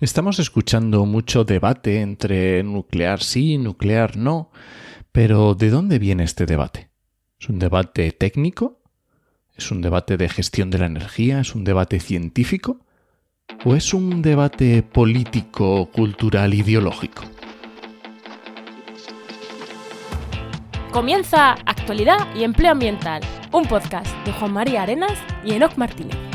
Estamos escuchando mucho debate entre nuclear sí, nuclear no, pero ¿de dónde viene este debate? ¿Es un debate técnico? ¿Es un debate de gestión de la energía? ¿Es un debate científico? ¿O es un debate político, cultural, ideológico? Comienza Actualidad y Empleo Ambiental, un podcast de Juan María Arenas y Enoc Martínez.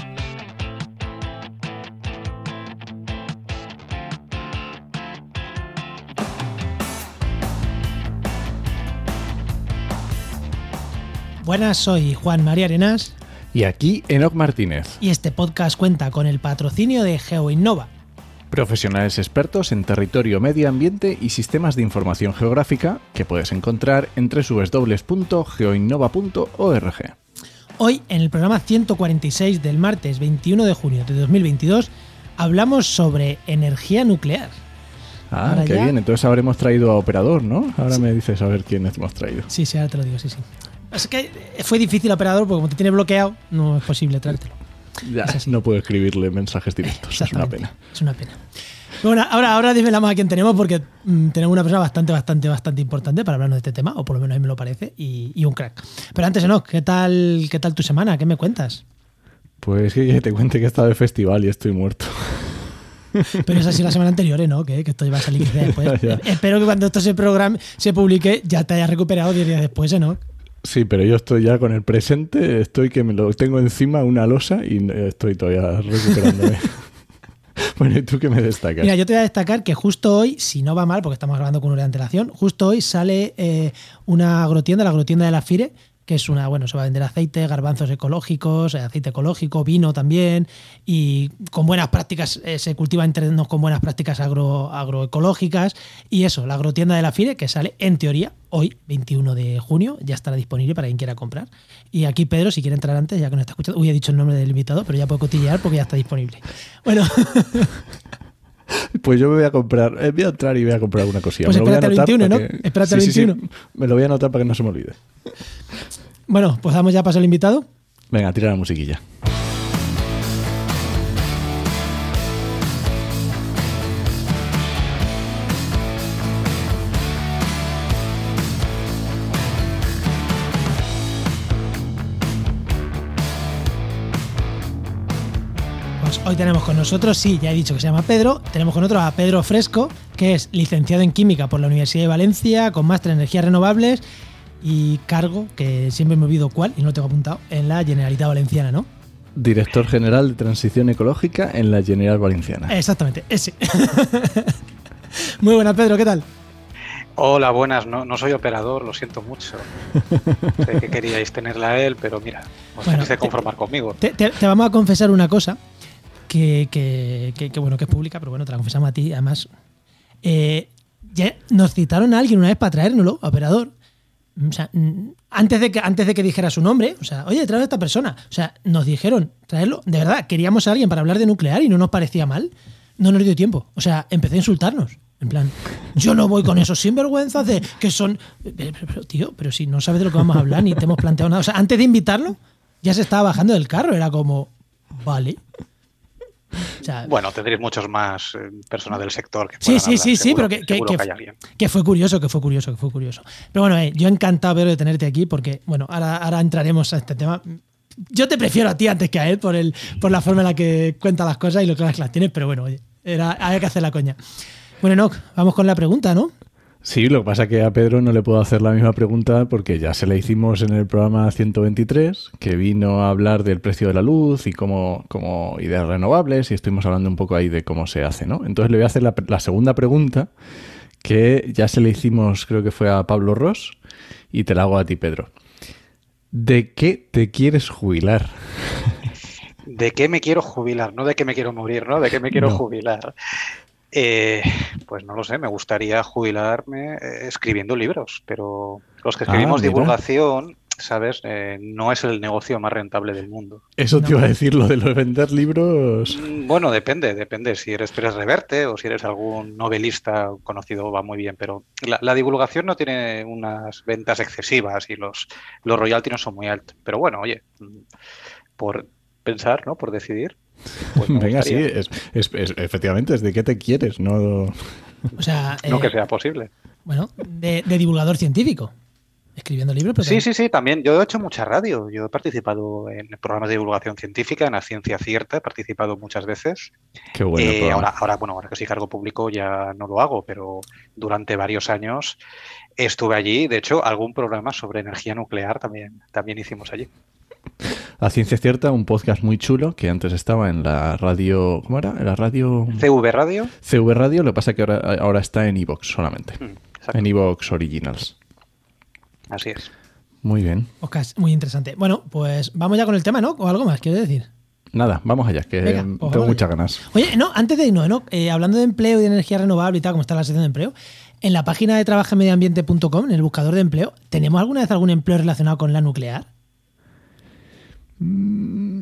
Buenas, soy Juan María Arenas Y aquí Enoc Martínez, y este podcast cuenta con el patrocinio de GeoInnova. profesionales expertos en territorio, medio ambiente y sistemas de información geográfica que puedes encontrar en www.geoinnova.org. Hoy, en el programa 146 del martes 21 de junio de 2022, hablamos sobre energía nuclear. Ah, Ahora qué ya- bien. Entonces habremos traído a operador, ¿no? Ahora me dices a ver quién hemos traído. Sí, sí, ahora te lo digo, sí, sí. Es que fue difícil, operador, porque como te tiene bloqueado, no es posible traértelo. Ya, Es así. no puedo escribirle mensajes directos. Es una pena. Es una pena. Bueno, ahora, ahora desvelamos a quién tenemos porque mm, tenemos una persona bastante, bastante, bastante importante para hablarnos de este tema, o por lo menos a mí me lo parece, y, y un crack. Pero antes, Enoch, ¿qué tal, ¿qué tal tu semana? ¿Qué me cuentas? Pues que te cuente que he estado de festival y estoy muerto. Pero ha sido la semana anterior, ¿eh? ¿no? Que, que esto iba a salir después. Eh, Espero que cuando esto se programe, se publique, ya te hayas recuperado 10 días después, ¿eh? ¿no? Sí, pero yo estoy ya con el presente, estoy que me lo tengo encima una losa y eh, estoy todavía recuperándome. bueno, ¿y tú qué me destacas? Mira, yo te voy a destacar que justo hoy, si no va mal, porque estamos grabando con una antelación, justo hoy sale eh, una agrotienda, la agrotienda de la FIRE, que es una, bueno, se va a vender aceite, garbanzos ecológicos, eh, aceite ecológico, vino también, y con buenas prácticas, eh, se cultiva en terrenos con buenas prácticas agro, agroecológicas, y eso, la agrotienda de la FIRE, que sale en teoría hoy, 21 de junio, ya estará disponible para quien quiera comprar. Y aquí Pedro, si quiere entrar antes, ya que no está escuchando, uy, he dicho el nombre del invitado, pero ya puedo cotillear porque ya está disponible. Bueno. Pues yo me voy a comprar, eh, voy a entrar y voy a comprar una cosilla. Pues espérate al anotar 21, para ¿no? que- Espérate al Sí, sí, sí, 21. me lo voy a anotar para que no se me olvide. Bueno, pues damos ya paso al invitado. Venga, tira la musiquilla. Hoy tenemos con nosotros, sí, ya he dicho que se llama Pedro, tenemos con nosotros a Pedro Fresco, que es licenciado en Química por la Universidad de Valencia, con máster en Energías Renovables y cargo, que siempre me olvido cuál, y no lo tengo apuntado, en la Generalitat Valenciana, ¿no? Director General de Transición Ecológica en la General Valenciana. Exactamente, ese. Muy buenas, Pedro, ¿qué tal? Hola, buenas. No, no soy operador, lo siento mucho. sé que queríais tenerla a él, pero mira, os Bueno, tenéis que conformar conmigo. Te, te- te vamos a confesar una cosa que, que- que- que, bueno que es pública, pero bueno, te la confesamos a ti. Además, eh, ya nos citaron a alguien una vez para traérnoslo, operador. O sea, antes de que antes de que dijera su nombre, o sea, oye, trae a esta persona. O sea, nos dijeron traerlo. De verdad, queríamos a alguien para hablar de nuclear y no nos parecía mal. No nos dio tiempo. O sea, empecé a insultarnos. En plan, yo no voy con esos sinvergüenzas de que son. Pero, tío, pero si no sabes de lo que vamos a hablar ni te hemos planteado nada. O sea, antes de invitarlo, ya se estaba bajando del carro. Era como, vale. O sea, Bueno, tendréis muchos más eh, personas del sector que Sí, sí, hablar, sí, sí, seguro- pero que- que- fue curioso, que fue curioso, que fue curioso. Pero bueno, eh, yo encantado de tenerte aquí porque, bueno, ahora, ahora entraremos a este tema. Yo te prefiero a ti antes que a él por, el, por la forma en la que cuenta las cosas y lo que las tienes, pero bueno, oye, era, había que hacer la coña. Bueno, Enoch, vamos con la pregunta, ¿no? Sí, lo que pasa es que a Pedro no le puedo hacer la misma pregunta porque ya se la hicimos en el programa 123, que vino a hablar del precio de la luz y cómo, cómo ideas renovables y estuvimos hablando un poco ahí de cómo se hace, ¿no? Entonces le voy a hacer la, la segunda pregunta que ya se le hicimos, creo que fue a Pablo Ross y te la hago a ti, Pedro. ¿De qué te quieres jubilar? ¿De qué me quiero jubilar? No de qué me quiero morir, ¿no? ¿De qué me quiero No. jubilar? Eh, pues no lo sé, me gustaría jubilarme eh, escribiendo libros, pero los que Ah, escribimos divulgación, ¿sabes? Eh, no es el negocio más rentable del mundo. Eso te No. iba a decir, lo de los vender libros. Mm, Bueno, depende, depende. Si eres Pérez Reverte o si eres algún novelista conocido, va muy bien, pero la, la divulgación no tiene unas ventas excesivas y los, los royalties no son muy altos. Pero bueno, oye, mm, por pensar, ¿no? Por decidir. Pues Venga, sí, es, es- es- efectivamente, es de qué te quieres, no... O sea, No eh, que sea posible. bueno, de, de divulgador científico. Escribiendo libros, pero Sí, también- sí, sí, también. Yo he hecho mucha radio. Yo he participado en programas de divulgación científica, en la ciencia cierta, he participado muchas veces. Qué bueno Eh, ahora, ahora, bueno, ahora que soy cargo público ya no lo hago, pero durante varios años estuve allí. De hecho, algún programa sobre energía nuclear también, también hicimos allí. A Ciencia Cierta, un podcast muy chulo que antes estaba en la radio... ¿Cómo era? En la radio... CV Radio. CV Radio, lo que pasa es que ahora, ahora está en Evox solamente. Mm, exacto, En Evox Originals. Así es. Muy bien. podcast muy interesante. Bueno, pues vamos ya con el tema, ¿no? O algo más, quiero decir. Nada, vamos allá, que Venga, pues tengo vamos muchas allá. ganas. Oye, no, antes de irnos, ¿no? Eh, hablando de empleo y de energía renovable y tal, como está la sección de empleo, en la página de trabajamediambiente.com, en el buscador de empleo, ¿tenemos alguna vez algún empleo relacionado con la nuclear?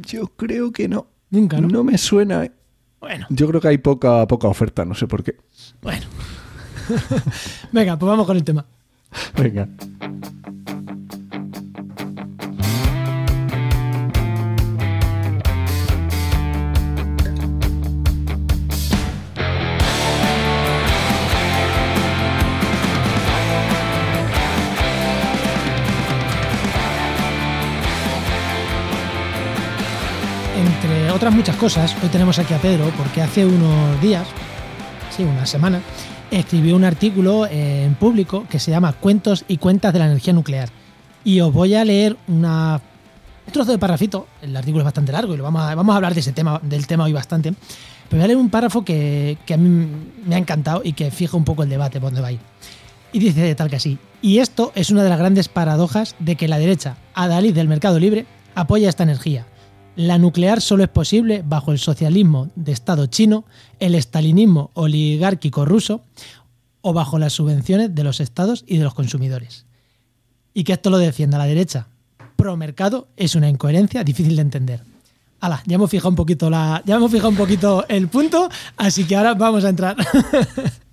Yo creo que no. Nunca, ¿no? me suena. eh. Bueno, Yo creo que hay poca, poca oferta, no sé por qué. bueno. Venga, pues vamos con el tema. Venga. Otras muchas cosas, hoy tenemos aquí a Pedro porque hace unos días, sí, una semana, escribió un artículo eh, en público que se llama Cuentos y cuentas de la energía nuclear. Y os voy a leer un trozo de parrafito, el artículo es bastante largo y lo vamos a, vamos a hablar de ese tema, del tema hoy bastante, pero voy a leer un párrafo que, que a mí me ha encantado y que fija un poco el debate por dónde va a. Y dice tal que así. Y esto es una de las grandes paradojas de que la derecha, adalid del mercado libre, apoya esta energía. La nuclear solo es posible bajo el socialismo de Estado chino, el estalinismo oligárquico ruso o bajo las subvenciones de los estados y de los consumidores. Y que esto lo defienda la derecha pro mercado es una incoherencia difícil de entender. Hala, ya hemos fijado un poquito la, ya hemos fijado un poquito el punto, así que ahora vamos a entrar.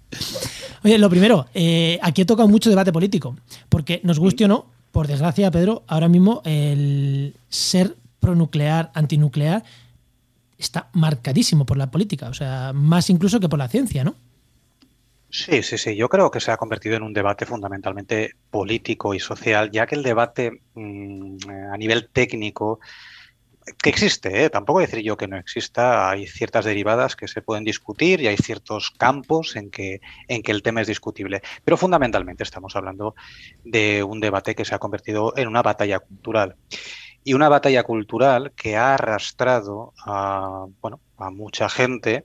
Oye, lo primero, eh, aquí he tocado mucho debate político, porque nos guste o no, por desgracia, Pedro, ahora mismo el ser pronuclear, antinuclear, está marcadísimo por la política, o sea, más incluso que por la ciencia, ¿no? Sí, sí, sí. Yo creo que se ha convertido en un debate fundamentalmente político y social, ya que el debate mm, a nivel técnico que existe, ¿eh? tampoco decir yo que no exista, hay ciertas derivadas que se pueden discutir y hay ciertos campos en que, en que el tema es discutible, pero fundamentalmente estamos hablando de un debate que se ha convertido en una batalla cultural y una batalla cultural que ha arrastrado a, bueno, a mucha gente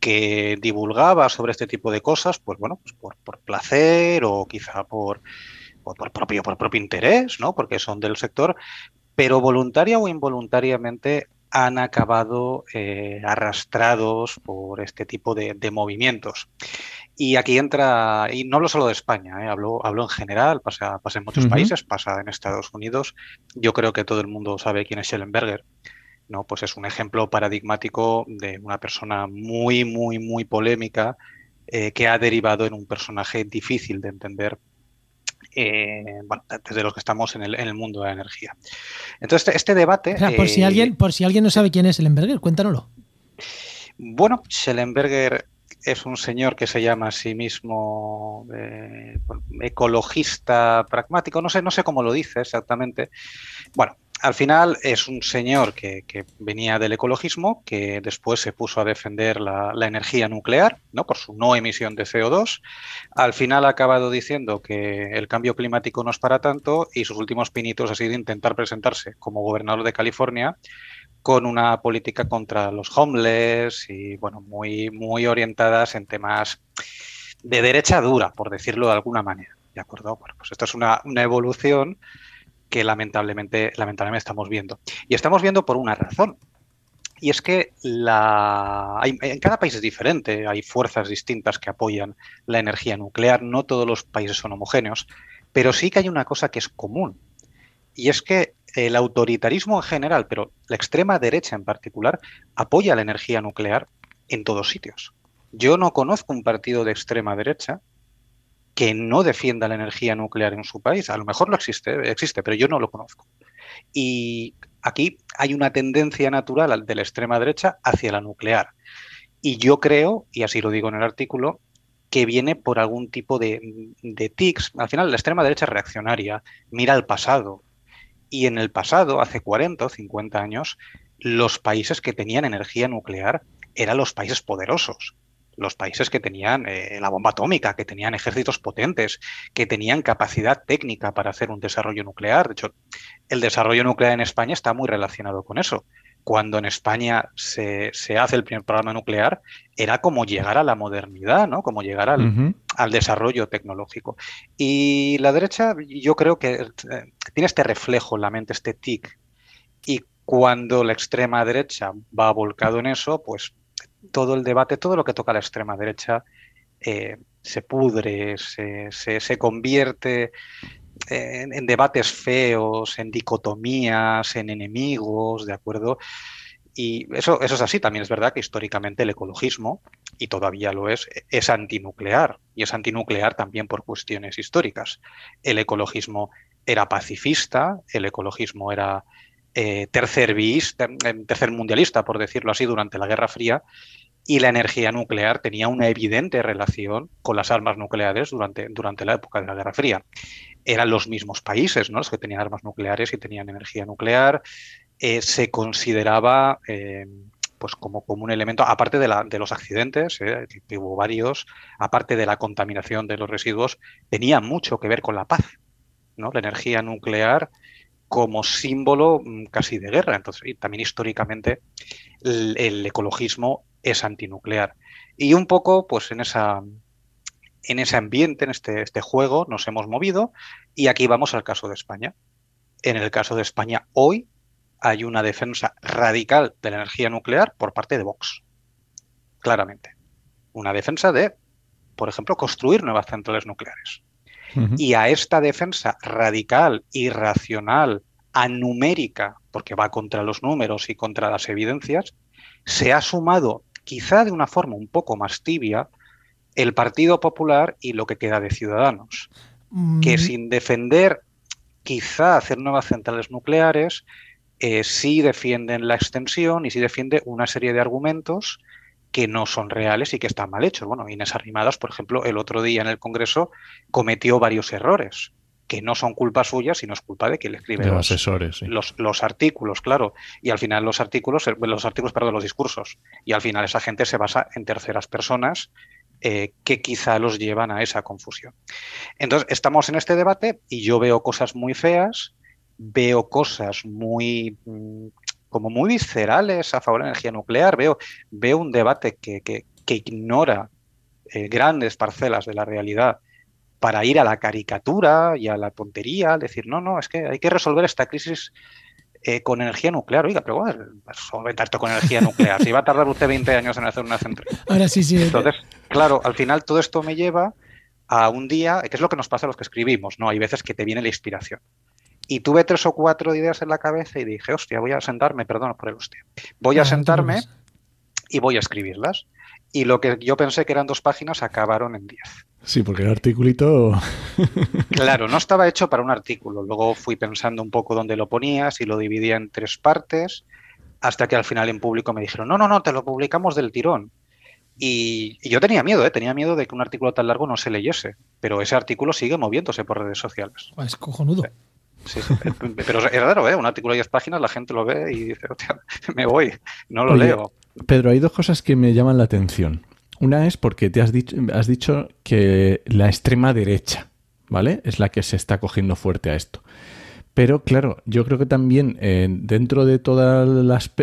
que divulgaba sobre este tipo de cosas, pues bueno, pues por, por placer o quizá por, por, por propio, por propio interés, ¿no? Porque son del sector, pero voluntaria o involuntariamente han acabado eh, arrastrados por este tipo de, de, movimientos. Y aquí entra, y no hablo solo de España, ¿eh? hablo, hablo en general, pasa, pasa en muchos uh -huh. países, pasa en Estados Unidos. Yo creo que todo el mundo sabe quién es Schellenberger. ¿no? Pues es un ejemplo paradigmático de una persona muy, muy, muy polémica eh, que ha derivado en un personaje difícil de entender eh, bueno, desde los que estamos en el, en el, mundo de la energía. Entonces, este, este debate... O sea, por, si alguien, por si alguien no sabe quién es Schellenberger, cuéntanoslo. Bueno, Schellenberger es un señor que se llama a sí mismo eh, ecologista pragmático, no sé, no sé cómo lo dice exactamente. Bueno, al final es un señor que, venía del ecologismo, que después se puso a defender la, energía nuclear, ¿no? Por su no emisión de CO2. Al final ha acabado diciendo que el cambio climático no es para tanto y sus últimos pinitos ha sido intentar presentarse como gobernador de California con una política contra los homeless y, bueno, muy, muy orientadas en temas de derecha dura, por decirlo de alguna manera. ¿De acuerdo? Bueno, pues esto es una evolución que lamentablemente, lamentablemente estamos viendo. Y estamos viendo por una razón. Y es que la... Hay, en cada país es diferente, hay fuerzas distintas que apoyan la energía nuclear, no todos los países son homogéneos, pero sí que hay una cosa que es común. Y es que el autoritarismo en general, pero la extrema derecha en particular, apoya la energía nuclear en todos sitios. Yo no conozco un partido de extrema derecha que no defienda la energía nuclear en su país. A lo mejor lo existe, existe, pero yo no lo conozco. Y aquí hay una tendencia natural de la extrema derecha hacia la nuclear. Y yo creo, y así lo digo en el artículo, que viene por algún tipo de, de tics. Al final, la extrema derecha es reaccionaria, mira al pasado. Y en el pasado, hace 40 o 50 años, los países que tenían energía nuclear eran los países poderosos los países que tenían eh, la bomba atómica, que tenían ejércitos potentes, que tenían capacidad técnica para hacer un desarrollo nuclear. De hecho, el desarrollo nuclear en España está muy relacionado con eso. Cuando en España se, hace el primer programa nuclear, era como llegar a la modernidad, ¿no? Como llegar al, al desarrollo tecnológico. Y la derecha, yo creo que eh, tiene este reflejo en la mente, este tic. Y cuando la extrema derecha va volcado en eso, pues todo el debate, todo lo que toca a la extrema derecha, eh, se pudre, se, se, convierte en, debates feos, en dicotomías, en enemigos, ¿de acuerdo? Y eso, eso es así, también es verdad que históricamente el ecologismo, y todavía lo es, es antinuclear, y es antinuclear también por cuestiones históricas. El ecologismo era pacifista, el ecologismo era eh, tercer, eh, tercer mundialista, por decirlo así, durante la Guerra Fría, y la energía nuclear tenía una evidente relación con las armas nucleares durante, durante la época de la Guerra Fría. Eran los mismos países ¿no? los que tenían armas nucleares y tenían energía nuclear. Eh, se consideraba pues como, como, un elemento, aparte de, la, de los accidentes, que hubo varios, aparte de la contaminación de los residuos, tenía mucho que ver con la paz. ¿no? La energía nuclear como símbolo mm, casi de guerra. Entonces, y también históricamente el, ecologismo es antinuclear. Y un poco, pues en esa en ese ambiente, en este, este juego, nos hemos movido y aquí vamos al caso de España. En el caso de España, hoy hay una defensa radical de la energía nuclear por parte de Vox. Claramente. Una defensa de, por ejemplo, construir nuevas centrales nucleares. Y a esta defensa radical, irracional, anumérica, porque va contra los números y contra las evidencias, se ha sumado, quizá de una forma un poco más tibia, el Partido Popular y lo que queda de Ciudadanos, que mm. sin defender quizá hacer nuevas centrales nucleares, eh, sí defienden la extensión y sí defiende una serie de argumentos que no son reales y que están mal hechos. Bueno, Inés Arrimadas, por ejemplo, el otro día en el Congreso cometió varios errores que no son culpa suya, sino es culpa de quien le escribe los, asesores, los, artículos, claro. Y al final los artículos, eh, los artículos, perdón, los discursos. Y al final esa gente se basa en terceras personas eh, que quizá los llevan a esa confusión. Entonces, estamos en este debate y yo veo cosas muy feas, veo cosas muy mm, como muy viscerales a favor de la energía nuclear. Veo, veo un debate que, que, ignora eh, grandes parcelas de la realidad para ir a la caricatura y a la tontería, decir, no, no, es que hay que resolver esta crisis eh, con energía nuclear. Oiga, pero bueno, solventar esto con energía nuclear. Si va a tardar usted 20 años en hacer una central. Ahora sí, sí. Entonces, claro, al final todo esto me lleva a un día, que es lo que nos pasa a los que escribimos, ¿no? Hay veces que te viene la inspiración. Y tuve tres o cuatro ideas en la cabeza y dije, hostia, voy a sentarme, perdón por el hostia, voy a sentarme y voy a escribirlas. Y lo que yo pensé que eran dos páginas acabaron en diez. Sí, porque el articulito... claro, no estaba hecho para un artículo. Luego fui pensando un poco dónde lo ponías y lo dividía en tres partes, hasta que al final en público me dijeron, no, no, no, te lo publicamos del tirón. Y, yo tenía miedo, ¿eh? tenía miedo de que un artículo tan largo no se leyese, pero ese artículo sigue moviéndose por redes sociales. Es cojonudo. Sí, Pero es raro, ¿eh? Un artículo de 10 páginas, la gente lo ve y dice, me voy, no lo leo. Pedro, hay dos cosas que me llaman la atención. Una es porque te has dicho, has dicho que la extrema derecha, ¿vale? Es la que se está cogiendo fuerte a esto. Pero claro, yo creo que también eh, dentro de todo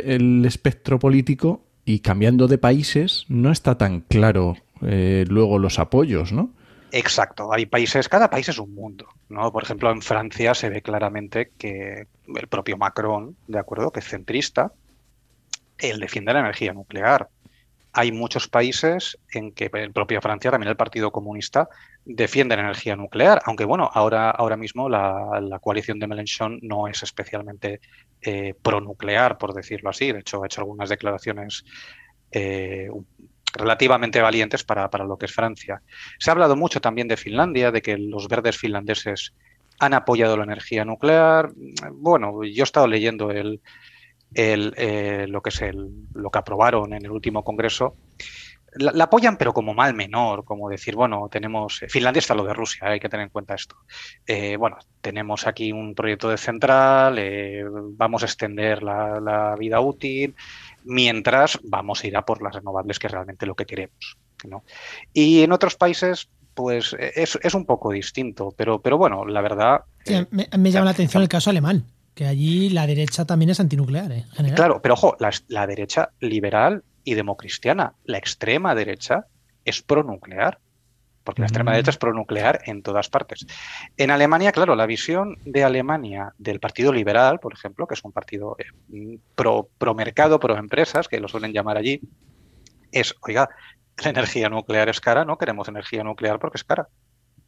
el espectro político y cambiando de países, no está tan claro eh, luego los apoyos, ¿no? Exacto, hay países, cada país es un mundo, ¿no? Por ejemplo, en Francia se ve claramente que el propio Macron, ¿de acuerdo?, que es centrista, él defiende la energía nuclear. Hay muchos países en que en propia Francia, también el Partido Comunista, defiende la energía nuclear, aunque bueno, ahora, ahora mismo la, coalición de Mélenchon no es especialmente eh, pronuclear, por decirlo así. De hecho, ha hecho algunas declaraciones eh, relativamente valientes para, lo que es Francia. Se ha hablado mucho también de Finlandia, de que los verdes finlandeses han apoyado la energía nuclear. Bueno, yo he estado leyendo el, eh, lo que es el, lo que aprobaron en el último congreso. La, apoyan, pero como mal menor, como decir, bueno, tenemos. Finlandia está lo de Rusia, hay que tener en cuenta esto. Eh, bueno, tenemos aquí un proyecto de central, eh, vamos a extender la, vida útil, mientras vamos a ir a por las renovables, que es realmente lo que queremos. Y en otros países, pues es, es, un poco distinto, pero, pero bueno, la verdad... me, llama la atención el caso alemán, que allí la derecha también es antinuclear, ¿eh? Claro, pero ojo, la, derecha liberal y democristiana, la extrema derecha es pronuclear, porque la extrema mm. derecha es pronuclear en todas partes. En Alemania, claro, la visión de Alemania del Partido Liberal, por ejemplo, que es un partido eh, pro, pro mercado, pro empresas, que lo suelen llamar allí, es, oiga, la energía nuclear es cara, no queremos energía nuclear porque es cara.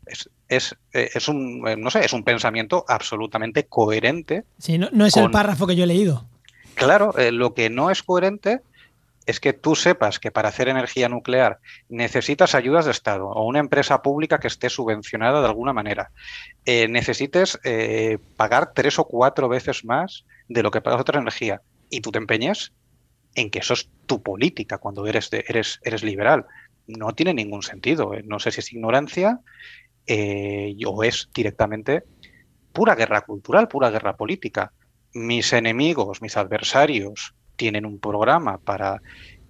Es, es, eh, es un, eh, no sé, es un pensamiento absolutamente coherente. Sí, no, es el párrafo que yo he leído. Claro, lo que no es coherente es que tú sepas que para hacer energía nuclear necesitas ayudas de Estado o una empresa pública que esté subvencionada de alguna manera. necesites pagar tres o cuatro veces más de lo que pagas otra energía y tú te empeñes en que eso es tu política cuando eres, eres, eres liberal. No tiene ningún sentido. ¿eh? No sé si es ignorancia eh, o es directamente pura guerra cultural, pura guerra política. Mis enemigos, mis adversarios tienen un programa para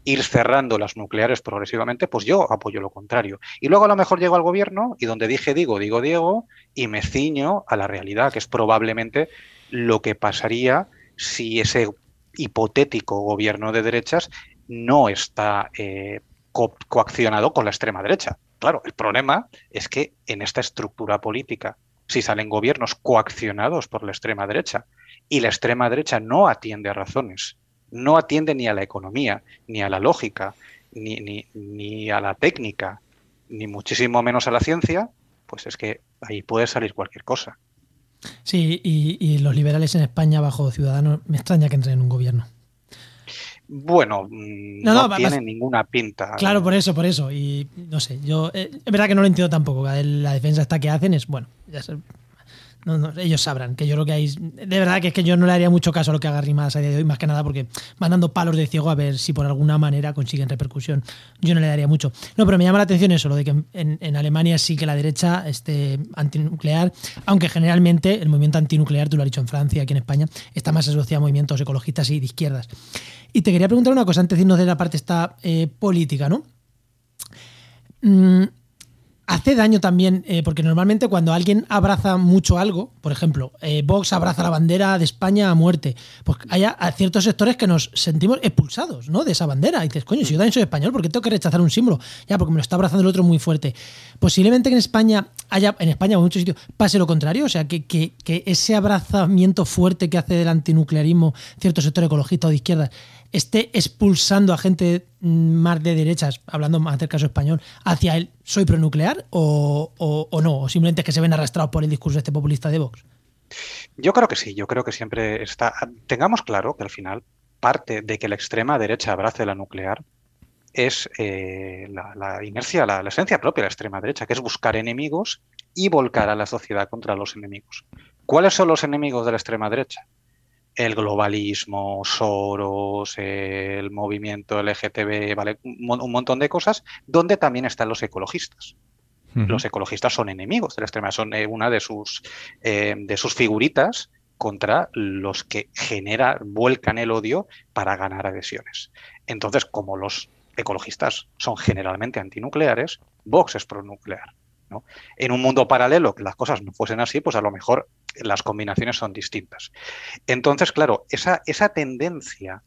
ir cerrando las nucleares progresivamente, pues yo apoyo lo contrario. Y luego a lo mejor llego al gobierno y donde dije digo, digo Diego, y me ciño a la realidad, que es probablemente lo que pasaría si ese hipotético gobierno de derechas no está eh, coaccionado con la extrema derecha. Claro, el problema es que en esta estructura política, si salen gobiernos coaccionados por la extrema derecha y la extrema derecha no atiende a razones, no atiende ni a la economía, ni a la lógica, ni, ni a la técnica, ni muchísimo menos a la ciencia, pues es que ahí puede salir cualquier cosa. Sí, y, los liberales en España bajo Ciudadanos, me extraña que entren en un gobierno. Bueno, mm, no, tiene ninguna pinta. Claro, por eso, por eso. Y no sé, yo. Eh, es verdad que no lo entiendo tampoco. La defensa esta que hacen es, bueno, ya sé, ellos sabrán que yo lo que hay. De verdad que es que yo no le haría mucho caso a lo que haga Rimas a día de hoy, más que nada porque van dando palos de ciego a ver si por alguna manera consiguen repercusión. Yo no le daría mucho. No, pero me llama la atención eso, lo de que en, Alemania sí que la derecha esté antinuclear, aunque generalmente el movimiento antinuclear, tú lo has dicho en Francia, aquí en España, está más asociado a movimientos ecologistas y de izquierdas. Y te quería preguntar una cosa antes de irnos de la parte esta eh, política, ¿no? Mm, hace daño también, eh, porque normalmente cuando alguien abraza mucho algo, por ejemplo, eh, Vox abraza la bandera de España a muerte, pues hay ciertos sectores que nos sentimos expulsados ¿no? de esa bandera. Y dices, coño, si yo también soy español, ¿por qué tengo que rechazar un símbolo? Ya, porque me lo está abrazando el otro muy fuerte. Posiblemente que en España haya, en España en muchos sitios, pase lo contrario, o sea, que, que, que ese abrazamiento fuerte que hace del antinuclearismo cierto sector ecologista o de izquierda esté expulsando a gente más de derechas, hablando más del caso español, hacia el soy pronuclear o, o, no, o simplemente que se ven arrastrados por el discurso este populista de Vox. Yo creo que sí, yo creo que siempre está. Tengamos claro que al final parte de que la extrema derecha abrace la nuclear es eh, la, inercia, la esencia propia de la extrema derecha, que es buscar enemigos y volcar a la sociedad contra los enemigos. ¿Cuáles son los enemigos de la extrema derecha? El globalismo, Soros, el movimiento LGTB, ¿vale? un, montón de cosas, donde también están los ecologistas. Los ecologistas son enemigos de la extrema, son eh, una de sus, eh, de sus figuritas contra los que generan, vuelcan el odio para ganar adhesiones. Entonces, como los ecologistas son generalmente antinucleares, Vox es pronuclear. En un mundo paralelo, que las cosas no fuesen así, pues a lo mejor las combinaciones son distintas. Entonces, claro, esa, esa tendencia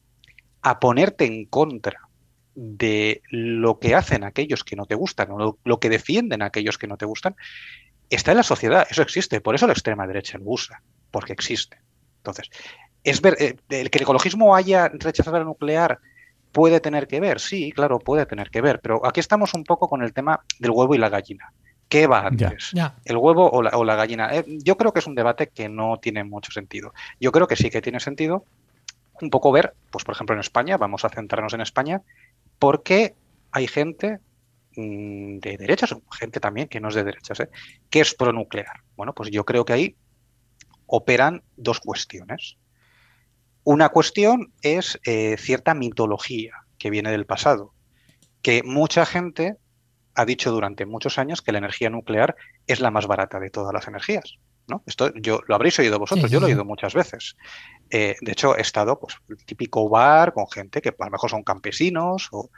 a ponerte en contra de lo que hacen aquellos que no te gustan o lo, que defienden aquellos que no te gustan, está en la sociedad, eso existe, por eso la extrema derecha lo usa, porque existe. Entonces, es ver, eh, el que el ecologismo haya rechazado la nuclear puede tener que ver, sí, claro, puede tener que ver, pero aquí estamos un poco con el tema del huevo y la gallina. ¿Qué va antes? ¿El huevo o la, gallina? Eh, yo creo que es un debate que no tiene mucho sentido. Yo creo que sí que tiene sentido un poco ver, pues por ejemplo en España, vamos a centrarnos en España, por qué hay gente mm, de derechas, gente también que no es de derechas, ¿eh? que es pronuclear. Bueno, pues yo creo que ahí operan dos cuestiones. Una cuestión es eh, cierta mitología que viene del pasado, que mucha gente ha dicho durante muchos años que la energía nuclear es la más barata de todas las energías. ¿no? Esto yo lo habréis oído vosotros, yo lo he oído muchas veces. Eh, de hecho, he estado, pues, el típico bar con gente que a lo mejor son campesinos o,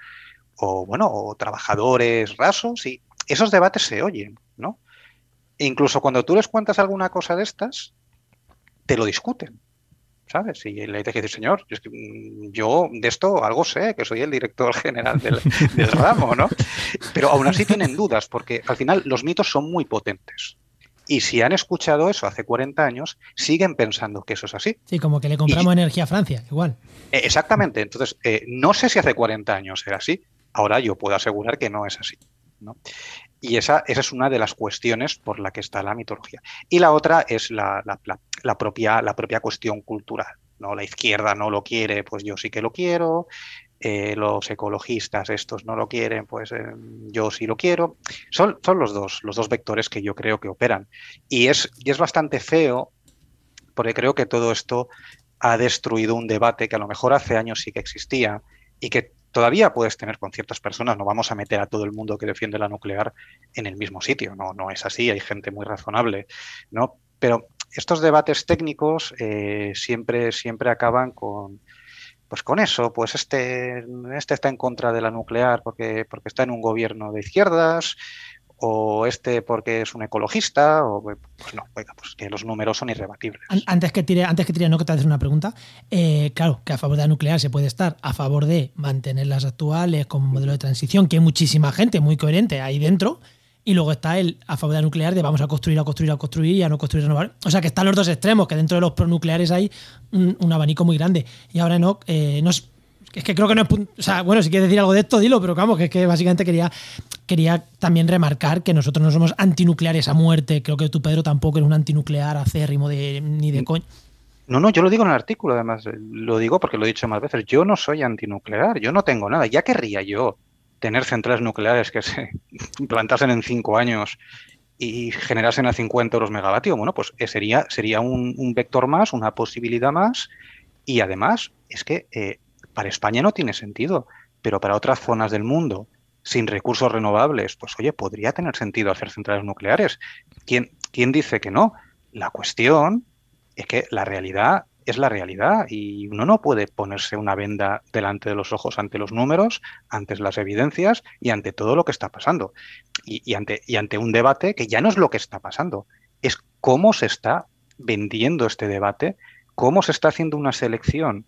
o, bueno, o trabajadores rasos, y esos debates se oyen, ¿no? E incluso cuando tú les cuentas alguna cosa de estas, te lo discuten. ¿Sabes? Y le dice, señor, mm, yo de esto algo sé, que soy el director general del, del, ramo, ¿no? Pero aún así tienen dudas, porque al final los mitos son muy potentes. Y si han escuchado eso hace 40 años, siguen pensando que eso es así. Sí, como que le compramos energía a Francia, igual. Eh, exactamente. Entonces, eh, no sé si hace 40 años era así. Ahora yo puedo asegurar que no es así. ¿no? Y esa, esa, es una de las cuestiones por la que está la mitología. Y la otra es la, la, propia, la propia cuestión cultural. ¿no? La izquierda no lo quiere, pues yo sí que lo quiero. Eh, los ecologistas estos no lo quieren, pues eh, yo sí lo quiero. Son, son los dos, los dos vectores que yo creo que operan. Y es, y es bastante feo, porque creo que todo esto ha destruido un debate que a lo mejor hace años sí que existía y que todavía puedes tener con ciertas personas, no vamos a meter a todo el mundo que defiende la nuclear en el mismo sitio, no, no es así, hay gente muy razonable, ¿no? Pero estos debates técnicos eh, siempre, siempre acaban con, pues con eso, pues este, este está en contra de la nuclear porque, porque está en un gobierno de izquierdas, o este porque es un ecologista, o pues no, oiga, pues que los números son irrebatibles. Antes que tire, antes que tire, no que te haces una pregunta, eh, claro, que a favor de la nuclear se puede estar a favor de mantener las actuales como modelo de transición, que hay muchísima gente muy coherente ahí dentro, y luego está el a favor de la nuclear de vamos a construir, a construir, a construir y a no construir, renovar. O sea que están los dos extremos, que dentro de los pronucleares hay un, abanico muy grande. Y ahora no, eh, es, que creo que no es. O sea, bueno, si quieres decir algo de esto, dilo, pero vamos, que es que básicamente quería, quería también remarcar que nosotros no somos antinucleares a muerte. Creo que tú, Pedro, tampoco eres un antinuclear acérrimo de, ni de coño. No, no, yo lo digo en el artículo, además, lo digo porque lo he dicho más veces. Yo no soy antinuclear, yo no tengo nada. Ya querría yo tener centrales nucleares que se implantasen en cinco años y generasen a 50 euros megavatio, bueno, pues eh, sería, sería un, un vector más, una posibilidad más. Y además, es que eh, para España no tiene sentido, pero para otras zonas del mundo, sin recursos renovables, pues oye, podría tener sentido hacer centrales nucleares. ¿Quién, quién dice que no? La cuestión es que la realidad es la realidad y uno no puede ponerse una venda delante de los ojos ante los números, ante las evidencias y ante todo lo que está pasando. Y, ante, y ante un debate que ya no es lo que está pasando, es cómo se está vendiendo este debate, cómo se está haciendo una selección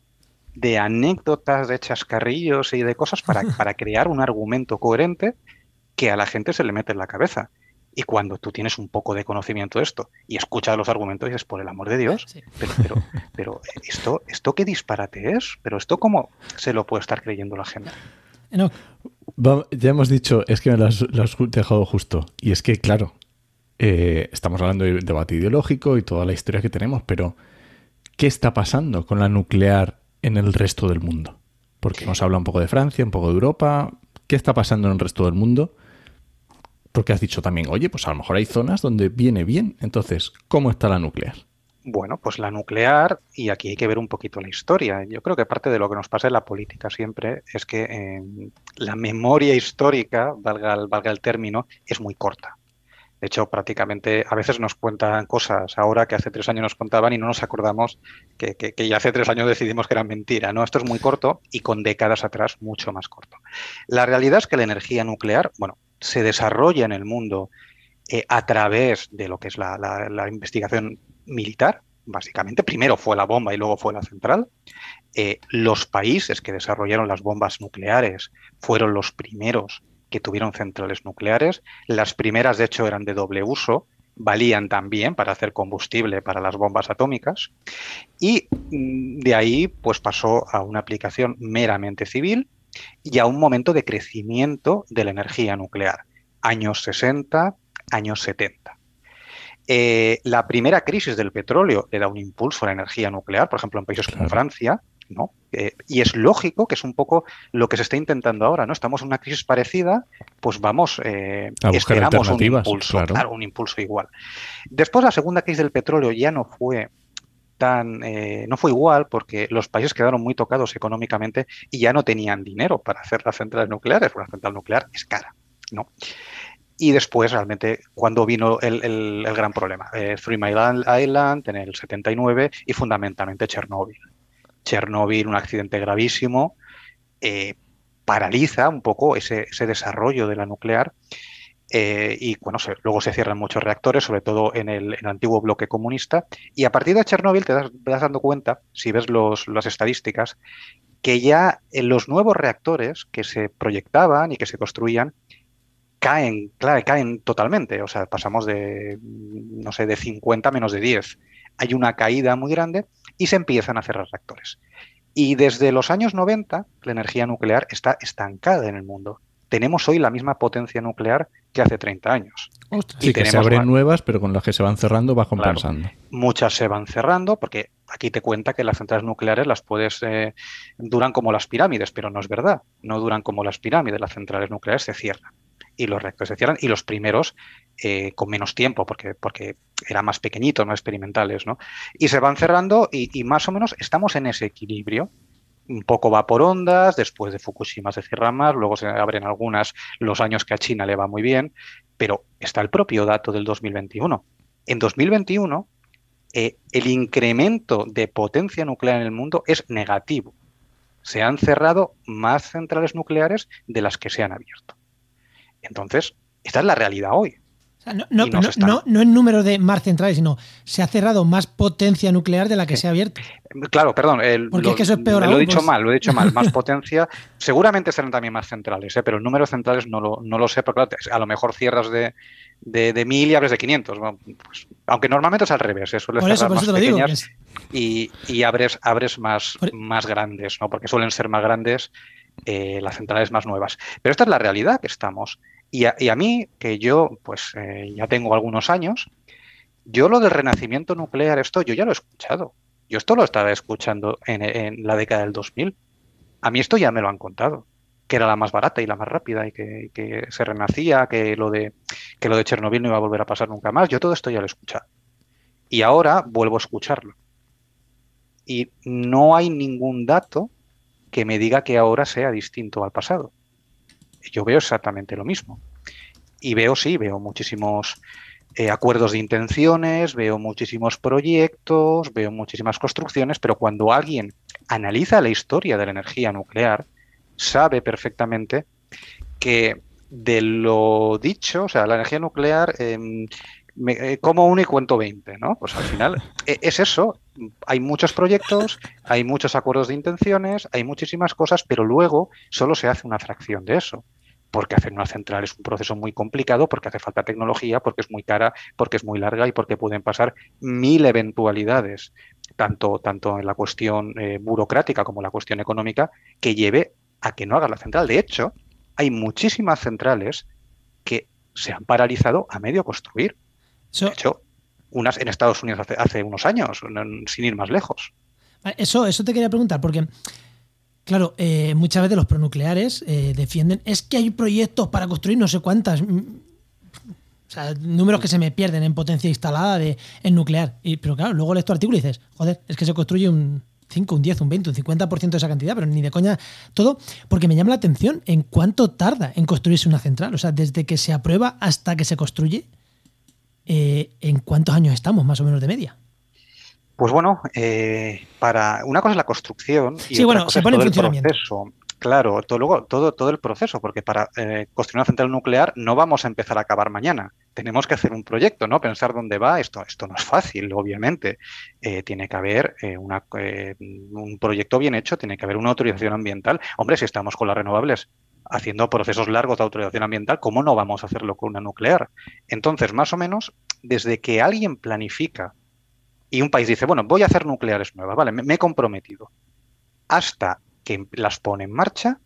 de anécdotas, de chascarrillos y de cosas para, para crear un argumento coherente que a la gente se le mete en la cabeza. Y cuando tú tienes un poco de conocimiento de esto y escuchas los argumentos y dices, por el amor de Dios, sí. pero, pero, pero esto, esto qué disparate es, pero esto cómo se lo puede estar creyendo la gente. No. Ya hemos dicho, es que me lo has, lo has dejado justo. Y es que, claro, eh, estamos hablando de debate ideológico y toda la historia que tenemos, pero ¿qué está pasando con la nuclear en el resto del mundo? Porque hemos hablado un poco de Francia, un poco de Europa. ¿Qué está pasando en el resto del mundo? Porque has dicho también, oye, pues a lo mejor hay zonas donde viene bien. Entonces, ¿cómo está la nuclear? Bueno, pues la nuclear, y aquí hay que ver un poquito la historia. Yo creo que parte de lo que nos pasa en la política siempre es que eh, la memoria histórica, valga el, valga el término, es muy corta. De hecho, prácticamente a veces nos cuentan cosas ahora que hace tres años nos contaban y no nos acordamos que, que, ya hace tres años decidimos que eran mentira. ¿no? Esto es muy corto y con décadas atrás mucho más corto. La realidad es que la energía nuclear, bueno, se desarrolla en el mundo eh, a través de lo que es la, la, la, investigación militar, básicamente. Primero fue la bomba y luego fue la central. Eh, los países que desarrollaron las bombas nucleares fueron los primeros que tuvieron centrales nucleares. Las primeras, de hecho, eran de doble uso, valían también para hacer combustible para las bombas atómicas. Y mm, de ahí, pues pasó a una aplicación meramente civil y a un momento de crecimiento de la energía nuclear, años 60, años 70. Eh, la primera crisis del petróleo le da un impulso a la energía nuclear, por ejemplo, en países claro. como Francia, ¿no? Y es lógico que es un poco lo que se está intentando ahora, ¿no? Estamos en una crisis parecida, pues vamos, eh, esperamos un impulso, claro. un impulso igual. Después la segunda crisis del petróleo ya no fue tan, eh, no fue igual porque los países quedaron muy tocados económicamente y ya no tenían dinero para hacer las centrales nucleares, la central nuclear es cara, ¿no? Y después, realmente, cuando vino el, gran problema, eh, Three Mile Island en el 79 y fundamentalmente Chernóbil. Chernóbil, un accidente gravísimo, eh, paraliza un poco ese, desarrollo de la nuclear eh, y bueno, luego se cierran muchos reactores, sobre todo en el, antiguo bloque comunista. Y a partir de Chernóbil te das, dando cuenta, si ves los, las estadísticas, que ya en los nuevos reactores que se proyectaban y que se construían caen, claro, caen totalmente. O sea, pasamos de, no sé, de 50 a menos de 10. Hay una caída muy grande y se empiezan a cerrar reactores. Y desde los años 90 la energía nuclear está estancada en el mundo. Tenemos hoy la misma potencia nuclear que hace 30 años. Sí, que se abren nuevas, pero con las que se van cerrando va compensando. muchas se van cerrando porque aquí te cuenta que las centrales nucleares las puedes eh, duran como las pirámides, pero no es verdad. No duran como las pirámides. Las centrales nucleares se cierran y los reactores se cierran y los primeros eh, con menos tiempo porque, porque eran más pequeñitos, más experimentales, ¿no? Y se van cerrando y, más o menos estamos en ese equilibrio. Un poco va por ondas, después de Fukushima se cierran más, luego se abren algunas los años que a China le va muy bien, pero está el propio dato del 2021. En 2021, eh, el incremento de potencia nuclear en el mundo es negativo. Se han cerrado más centrales nucleares de las que se han abierto. Entonces, esta es la realidad hoy. No, no, no, en número de más centrales, sino se ha cerrado más potencia nuclear de la que se ha abierto. Claro, perdón. Porque es que eso es peor. Lo he dicho pues. mal, lo he dicho mal. Más potencia. Seguramente serán también más centrales, ¿eh? pero el número de centrales no lo, no lo sé, porque a lo mejor cierras de, de, mil y abres de 500. Pues, aunque normalmente es al revés, ¿eh? suele cerrar más pequeñas y, y, abres, abres más, más grandes, ¿no? porque suelen ser más grandes eh, las centrales más nuevas. Pero esta es la realidad que estamos. Y a, mí, que yo pues eh, ya tengo algunos años, yo lo del renacimiento nuclear, esto yo ya lo he escuchado. Yo esto lo estaba escuchando en, la década del 2000. A mí esto ya me lo han contado, que era la más barata y la más rápida y que, se renacía, que lo, de, que lo de Chernobyl no iba a volver a pasar nunca más. Yo todo esto ya lo he escuchado. Y ahora vuelvo a escucharlo. Y no hay ningún dato que me diga que ahora sea distinto al pasado yo veo exactamente lo mismo. Y veo, sí, veo muchísimos eh, acuerdos de intenciones, veo muchísimos proyectos, veo muchísimas construcciones, pero cuando alguien analiza la historia de la energía nuclear, sabe perfectamente que de lo dicho, o sea, la energía nuclear, em, eh, como uno y cuento 20, ¿no? Pues al final e, es eso. Hay muchos proyectos, hay muchos acuerdos de intenciones, hay muchísimas cosas, pero luego solo se hace una fracción de eso porque hacer una central es un proceso muy complicado, porque hace falta tecnología, porque es muy cara, porque es muy larga y porque pueden pasar mil eventualidades, tanto, tanto en la cuestión eh, burocrática como en la cuestión económica, que lleve a que no haga la central. De hecho, hay muchísimas centrales que se han paralizado a medio construir. de hecho, unas en Estados Unidos hace, hace unos años, sin ir más lejos. Eso, eso te quería preguntar, porque Claro, eh, muchas veces los pronucleares eh, defienden, es que hay proyectos para construir no sé cuántas, mm, o sea, números que se me pierden en potencia instalada de, en nuclear. Y, pero claro, luego lees tu artículo y dices, joder, es que se construye un 5, un 10, un 20, un 50% de esa cantidad, pero ni de coña todo, porque me llama la atención en cuánto tarda en construirse una central. O sea, desde que se aprueba hasta que se construye, eh, ¿en cuántos años estamos más o menos de media? Pues bueno, eh, para una cosa es la construcción y sí, bueno, se pone todo el proceso. Claro, todo, luego, todo, todo el proceso, porque para eh, construir una central nuclear no vamos a empezar a acabar mañana. Tenemos que hacer un proyecto, ¿no? Pensar dónde va. Esto, esto no es fácil, obviamente. Eh, tiene que haber una, un proyecto bien hecho, tiene que haber una autorización ambiental. Hombre, si estamos con las renovables haciendo procesos largos de autorización ambiental, ¿cómo no vamos a hacerlo con una nuclear? Entonces, más o menos, desde que alguien planifica y un país dice, bueno, voy a hacer nucleares nuevas, vale, me, he comprometido. Hasta que las pone en marcha,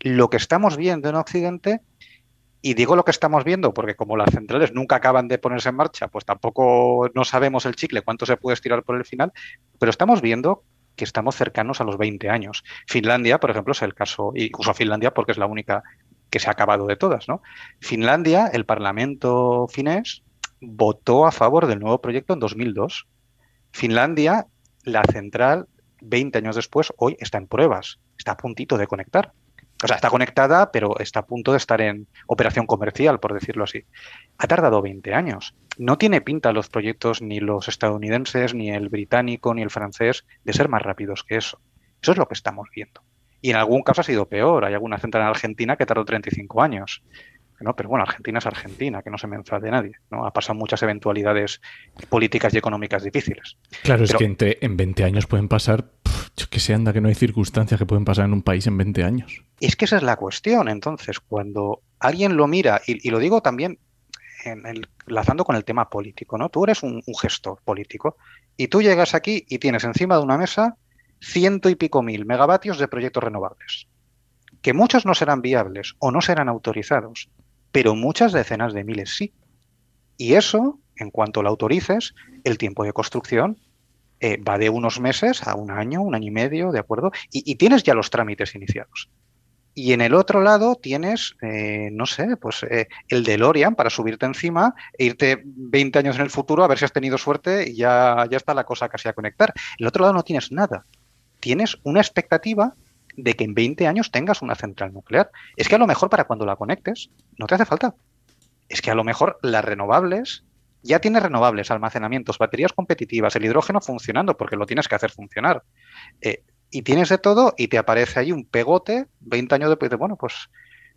lo que estamos viendo en Occidente, y digo lo que estamos viendo porque como las centrales nunca acaban de ponerse en marcha, pues tampoco no sabemos el chicle cuánto se puede estirar por el final, pero estamos viendo que estamos cercanos a los 20 años. Finlandia, por ejemplo, es el caso, y uso Finlandia porque es la única que se ha acabado de todas, ¿no? Finlandia, el Parlamento finés, votó a favor del nuevo proyecto en 2002. Finlandia, la central, 20 años después, hoy está en pruebas, está a puntito de conectar. O sea, está conectada, pero está a punto de estar en operación comercial, por decirlo así. Ha tardado 20 años. No tiene pinta los proyectos ni los estadounidenses, ni el británico, ni el francés de ser más rápidos que eso. Eso es lo que estamos viendo. Y en algún caso ha sido peor. Hay alguna central en Argentina que tardó 35 años. ¿No? Pero bueno, Argentina es Argentina, que no se me enfade nadie. ¿no? Ha pasado muchas eventualidades políticas y económicas difíciles. Claro, es que en 20 años pueden pasar, que se anda que no hay circunstancias que pueden pasar en un país en 20 años. Es que esa es la cuestión. Entonces, cuando alguien lo mira, y, lo digo también enlazando con el tema político, ¿no? Tú eres un, un gestor político y tú llegas aquí y tienes encima de una mesa ciento y pico mil megavatios de proyectos renovables, que muchos no serán viables o no serán autorizados, pero muchas decenas de miles sí. Y eso, en cuanto lo autorices, el tiempo de construcción eh, va de unos meses a un año, un año y medio, ¿de acuerdo? Y, tienes ya los trámites iniciados. Y en el otro lado tienes, eh, no sé, pues eh, el DeLorean para subirte encima e irte 20 años en el futuro a ver si has tenido suerte y ya, ya está la cosa casi a conectar. El otro lado no tienes nada. Tienes una expectativa de que en 20 años tengas una central nuclear. Es que a lo mejor para cuando la conectes no te hace falta. Es que a lo mejor las renovables, ya tienes renovables, almacenamientos, baterías competitivas, el hidrógeno funcionando porque lo tienes que hacer funcionar. Eh, y tienes de todo y te aparece ahí un pegote 20 años después de, bueno, pues,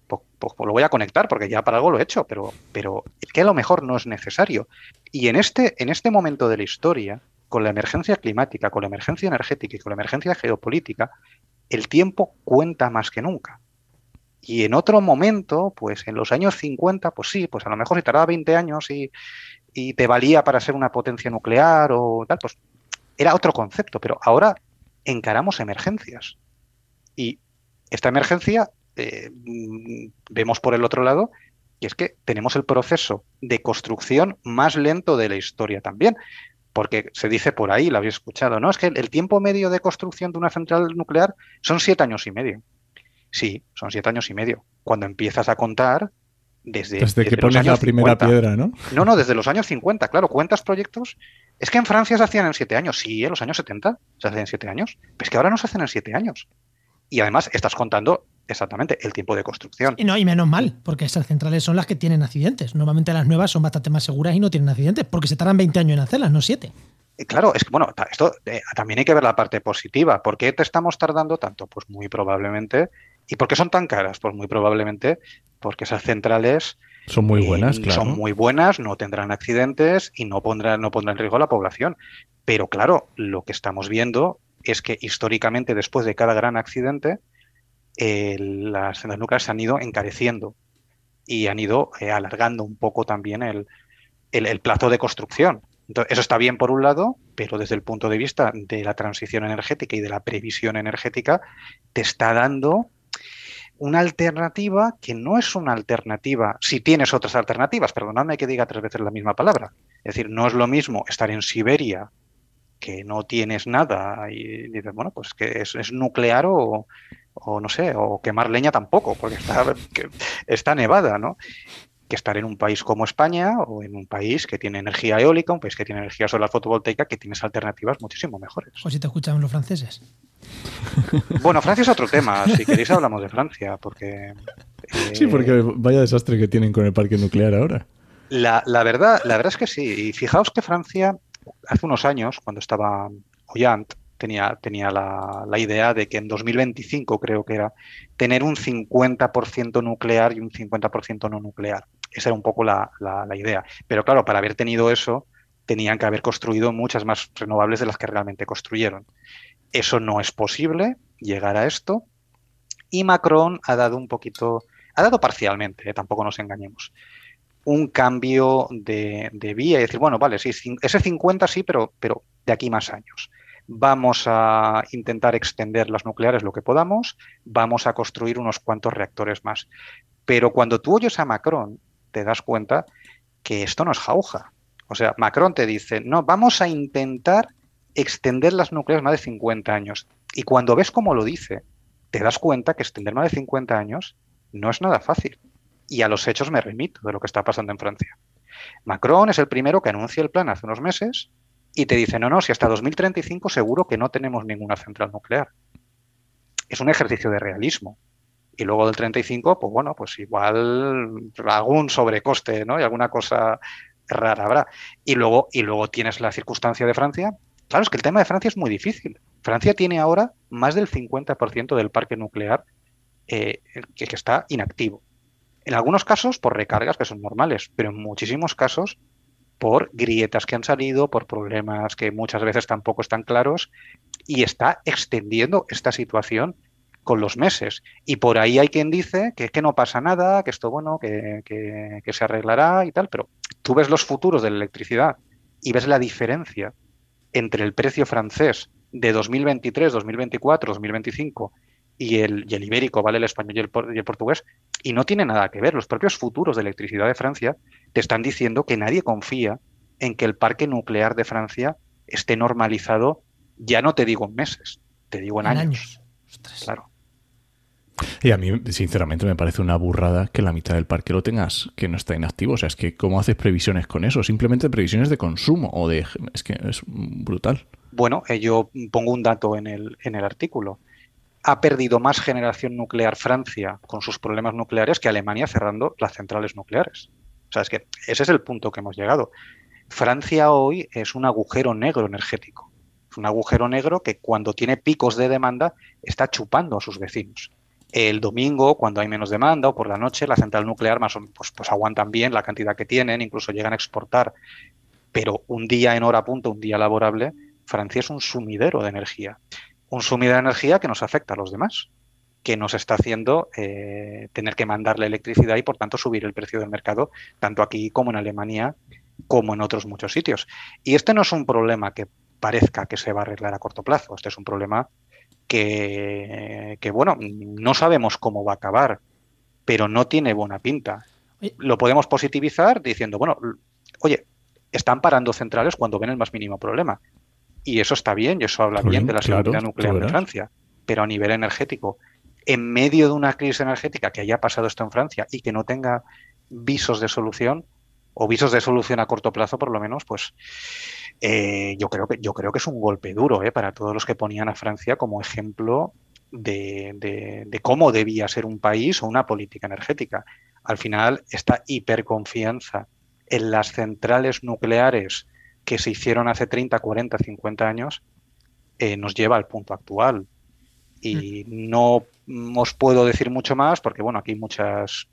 pues, pues, pues, lo voy a conectar porque ya para algo lo he hecho, pero, pero es que a lo mejor no es necesario. Y en este, en este momento de la historia, con la emergencia climática, con la emergencia energética y con la emergencia geopolítica, el tiempo cuenta más que nunca. Y en otro momento, pues en los años 50, pues sí, pues a lo mejor si tardaba 20 años y, te valía para ser una potencia nuclear o tal, pues era otro concepto, pero ahora encaramos emergencias. Y esta emergencia eh, vemos por el otro lado que es que tenemos el proceso de construcción más lento de la historia también porque se dice por ahí, lo habéis escuchado, ¿no? Es que el tiempo medio de construcción de una central nuclear son siete años y medio. Sí, son siete años y medio. Cuando empiezas a contar desde... Desde, que pones la primera piedra, ¿no? No, no, desde los años 50, claro. ¿Cuentas proyectos? Es que en Francia se hacían en siete años. Sí, en los años 70 se hacían en siete años. Pero es que ahora no se hacen en siete años. Y además estás contando exactamente el tiempo de construcción. Y no, y menos mal, porque esas centrales son las que tienen accidentes. Normalmente las nuevas son bastante más seguras y no tienen accidentes, porque se tardan 20 años en hacerlas, no 7. Eh, claro, es que bueno, esto eh, también hay que ver la parte positiva. ¿Por qué te estamos tardando tanto? Pues muy probablemente. ¿Y por qué son tan caras? Pues muy probablemente porque esas centrales son muy buenas, eh, claro. Son muy buenas, no tendrán accidentes y no pondrán, no pondrán en riesgo a la población. Pero claro, lo que estamos viendo es que históricamente, después de cada gran accidente, las centrales nucleares se han ido encareciendo y han ido eh, alargando un poco también el, plazo de construcción. Entonces, eso está bien por un lado, pero desde el punto de vista de la transición energética y de la previsión energética, te está dando una alternativa que no es una alternativa, si tienes otras alternativas, perdonadme que diga tres veces la misma palabra. Es decir, no es lo mismo estar en Siberia que no tienes nada y dices, bueno, pues que es nuclear o, o no sé, o quemar leña tampoco, porque está, está nevada, ¿no? Que estar en un país como España o en un país que tiene energía eólica, un país que tiene energía solar fotovoltaica, que tienes alternativas muchísimo mejores. O si te escuchan los franceses. Bueno, Francia es otro tema. Si queréis hablamos de Francia, porque... sí, porque vaya desastre que tienen con el parque nuclear ahora. La, la, verdad, la verdad es que sí. Y fijaos que Francia, hace unos años, cuando estaba Hollande, tenía, tenía la, idea de que en 2025, creo que era, tener un 50% nuclear y un 50% no nuclear. Esa era un poco la, idea. Pero claro, para haber tenido eso, tenían que haber construido muchas más renovables de las que realmente construyeron. Eso no es posible, llegar a esto. Y Macron ha dado un poquito, ha dado parcialmente, eh, tampoco nos engañemos, un cambio de, vía y decir, bueno, vale, sí, ese 50 sí, pero, pero de aquí más años vamos a intentar extender las nucleares lo que podamos, vamos a construir unos cuantos reactores más. Pero cuando tú oyes a Macron, te das cuenta que esto no es jauja. O sea, Macron te dice, no, vamos a intentar extender las nucleares más de 50 años. Y cuando ves cómo lo dice, te das cuenta que extender más de 50 años no es nada fácil. Y a los hechos me remito de lo que está pasando en Francia. Macron es el primero que anuncia el plan hace unos meses y te dice, no, no, si hasta 2035 seguro que no tenemos ninguna central nuclear. Es un ejercicio de realismo. Y luego del 35, pues bueno, pues igual algún sobrecoste, ¿no? Y alguna cosa rara habrá. Y luego, y luego tienes la circunstancia de Francia. Claro, es que el tema de Francia es muy difícil. Francia tiene ahora más del 50% del parque nuclear eh, que, que está inactivo. En algunos casos por recargas que son normales, pero en muchísimos casos por grietas que han salido, por problemas que muchas veces tampoco están claros, y está extendiendo esta situación con los meses. Y por ahí hay quien dice que, que no pasa nada, que esto, bueno, que, se arreglará y tal, pero tú ves los futuros de la electricidad y ves la diferencia entre el precio francés de 2023, 2024, 2025 y el, y el ibérico, ¿vale? El español y el, y el, portugués, y no tiene nada que ver. Los propios futuros de electricidad de Francia te están diciendo que nadie confía en que el parque nuclear de Francia esté normalizado, ya no te digo en meses, te digo en, en años. años. Claro. Y a mí, sinceramente, me parece una burrada que la mitad del parque lo tengas que no está inactivo. O sea, es que, ¿cómo haces previsiones con eso? Simplemente previsiones de consumo o de. Es que es brutal. Bueno, eh, yo pongo un dato en el, en el artículo ha perdido más generación nuclear Francia con sus problemas nucleares que Alemania cerrando las centrales nucleares. O sea, es que ese es el punto que hemos llegado. Francia hoy es un agujero negro energético. Es un agujero negro que cuando tiene picos de demanda está chupando a sus vecinos. El domingo, cuando hay menos demanda o por la noche, la central nuclear más o menos pues, pues aguantan bien la cantidad que tienen, incluso llegan a exportar. Pero un día en hora punta, un día laborable, Francia es un sumidero de energía un sumido de energía que nos afecta a los demás, que nos está haciendo eh, tener que mandarle electricidad y por tanto subir el precio del mercado, tanto aquí como en Alemania, como en otros muchos sitios. Y este no es un problema que parezca que se va a arreglar a corto plazo, este es un problema que, que bueno, no sabemos cómo va a acabar, pero no tiene buena pinta. Lo podemos positivizar diciendo, bueno, oye, están parando centrales cuando ven el más mínimo problema. Y eso está bien, y eso habla bien, de la seguridad nuclear de Francia. Pero a nivel energético, en medio de una crisis energética que haya pasado esto en Francia y que no tenga visos de solución, o visos de solución a corto plazo por lo menos, pues eh, yo, creo que, yo creo que es un golpe duro eh, para todos los que ponían a Francia como ejemplo de, de, de, cómo debía ser un país o una política energética. Al final, esta hiperconfianza en las centrales nucleares que se hicieron hace 30, 40, 50 años eh, nos lleva al punto actual. Y mm. no os puedo decir mucho más porque, bueno, aquí hay muchas,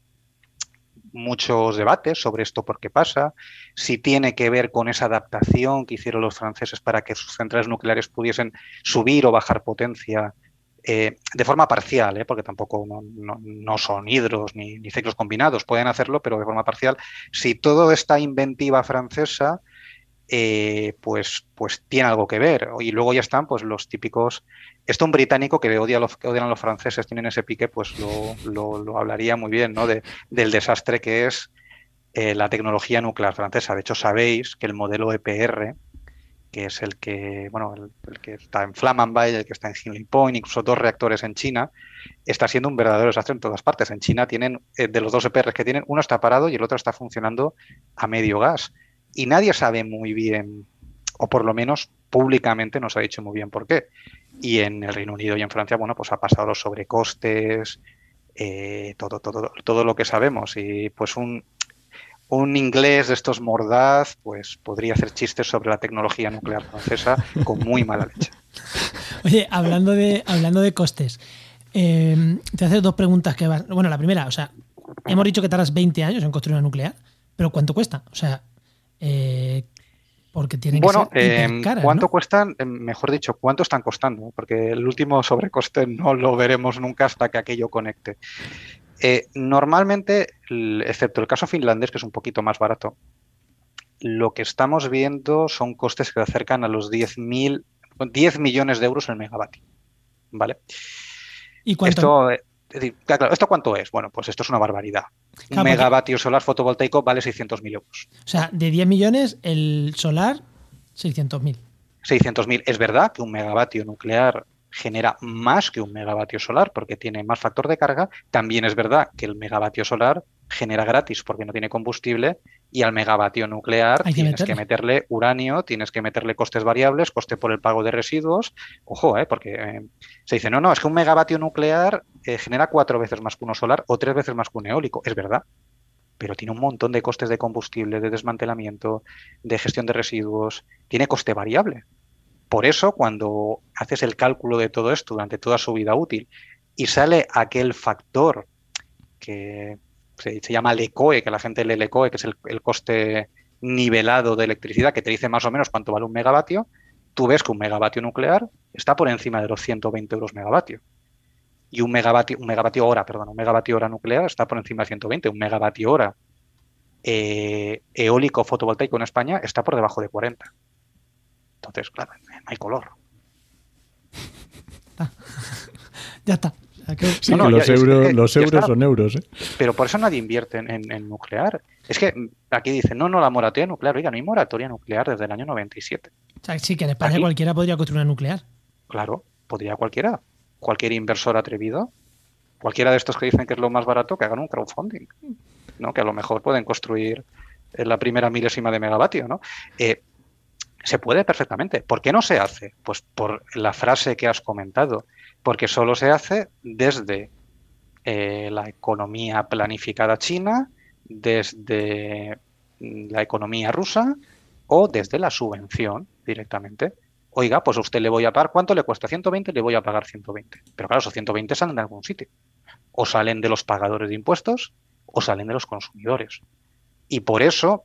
muchos debates sobre esto, por qué pasa, si tiene que ver con esa adaptación que hicieron los franceses para que sus centrales nucleares pudiesen subir o bajar potencia eh, de forma parcial, ¿eh? porque tampoco no, no, no son hidros ni, ni, ciclos combinados, pueden hacerlo, pero de forma parcial. Si toda esta inventiva francesa eh, pues, pues tiene algo que ver. Y luego ya están pues los típicos... Esto un británico que odia a los, que odian a los franceses, tienen ese pique, pues lo, lo, hablaría muy bien, ¿no? De, del desastre que es eh, la tecnología nuclear francesa. De hecho, sabéis que el modelo EPR, que es el que, bueno, el, que está en Flamanville, el que está en Hinley Point, incluso dos reactores en China, está siendo un verdadero desastre en todas partes. En China tienen, eh, de los dos EPRs que tienen, uno está parado y el otro está funcionando a medio gas y nadie sabe muy bien, o por lo menos públicamente nos ha dicho muy bien por qué. Y en el Reino Unido y en Francia, bueno, pues ha pasado los sobrecostes, eh, todo, todo, todo lo que sabemos. Y pues un, un inglés de estos mordaz, pues podría hacer chistes sobre la tecnología nuclear francesa con muy mala leche. Oye, hablando de, hablando de costes, eh, te haces dos preguntas que van. Bueno, la primera, o sea, hemos dicho que tardas 20 años en construir una nuclear, pero ¿cuánto cuesta? O sea, eh, porque tienen bueno, que ser eh, caras, ¿cuánto ¿no? cuestan? Eh, mejor dicho, ¿cuánto están costando? Porque el último sobrecoste no lo veremos nunca hasta que aquello conecte. Eh, normalmente, excepto el caso finlandés, que es un poquito más barato, lo que estamos viendo son costes que se acercan a los 10, 10 millones de euros el megavatio. ¿Vale? ¿Y cuánto? Esto, Claro, ¿esto cuánto es? Bueno, pues esto es una barbaridad. Claro, un megavatio solar fotovoltaico vale 600.000 euros. O sea, de 10 millones, el solar, 600.000. 600.000. Es verdad que un megavatio nuclear genera más que un megavatio solar porque tiene más factor de carga. También es verdad que el megavatio solar genera gratis porque no tiene combustible y al megavatio nuclear tienes que meterle uranio, tienes que meterle costes variables, coste por el pago de residuos. Ojo, ¿eh? porque eh, se dice, no, no, es que un megavatio nuclear eh, genera cuatro veces más que uno solar o tres veces más que un eólico. Es verdad, pero tiene un montón de costes de combustible, de desmantelamiento, de gestión de residuos, tiene coste variable. Por eso, cuando haces el cálculo de todo esto durante toda su vida útil y sale aquel factor que se, llama LECOE, que la gente lee LECOE, que es el, coste nivelado de electricidad, que te dice más o menos cuánto vale un megavatio, tú ves que un megavatio nuclear está por encima de los 120 euros megavatio. Y un megavatio, un megavatio hora, perdón, un megavatio hora nuclear está por encima de 120. Un megavatio hora eh, eólico fotovoltaico en España está por debajo de 40. Entonces, claro, no hay color. ya está. Sí, los, euros, son euros. ¿eh? Pero por eso nadie invierte en, nuclear. Es que aquí dicen, no, no, la moratoria nuclear. Oiga, no hay moratoria nuclear desde el año 97. O sea, sí, que en España cualquiera podría construir una nuclear. Claro, podría cualquiera. Cualquier inversor atrevido. Cualquiera de estos que dicen que es lo más barato, que hagan un crowdfunding. ¿no? Que a lo mejor pueden construir la primera milésima de megavatio. ¿no? Eh, se puede perfectamente. ¿Por qué no se hace? Pues por la frase que has comentado, porque solo se hace desde eh, la economía planificada china, desde la economía rusa o desde la subvención directamente. Oiga, pues a usted le voy a pagar, ¿cuánto le cuesta? 120, le voy a pagar 120. Pero claro, esos 120 salen de algún sitio. O salen de los pagadores de impuestos o salen de los consumidores. Y por eso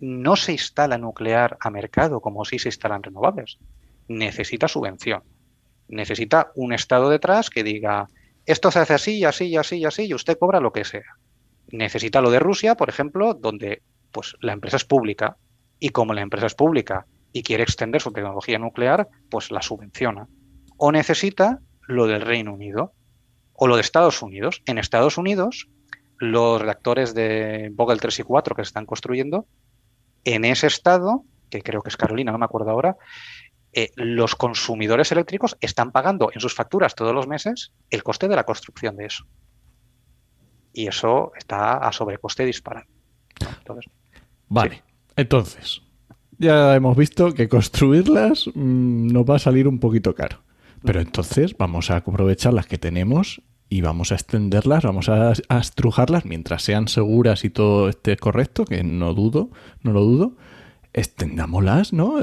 no se instala nuclear a mercado como si se instalan renovables. Necesita subvención. Necesita un Estado detrás que diga, esto se hace así así así así y usted cobra lo que sea. Necesita lo de Rusia, por ejemplo, donde pues, la empresa es pública y como la empresa es pública y quiere extender su tecnología nuclear, pues la subvenciona. O necesita lo del Reino Unido o lo de Estados Unidos. En Estados Unidos, los reactores de Vogel 3 y 4 que se están construyendo en ese estado, que creo que es Carolina, no me acuerdo ahora, eh, los consumidores eléctricos están pagando en sus facturas todos los meses el coste de la construcción de eso. Y eso está a sobrecoste disparado. vale, entonces, ya hemos visto que construirlas mm, nos va a salir un poquito caro. Pero entonces vamos a aprovechar las que tenemos y vamos a extenderlas, vamos a, estrujarlas mientras sean seguras y todo esté correcto, que no dudo, no lo dudo. Extendámoslas, ¿no?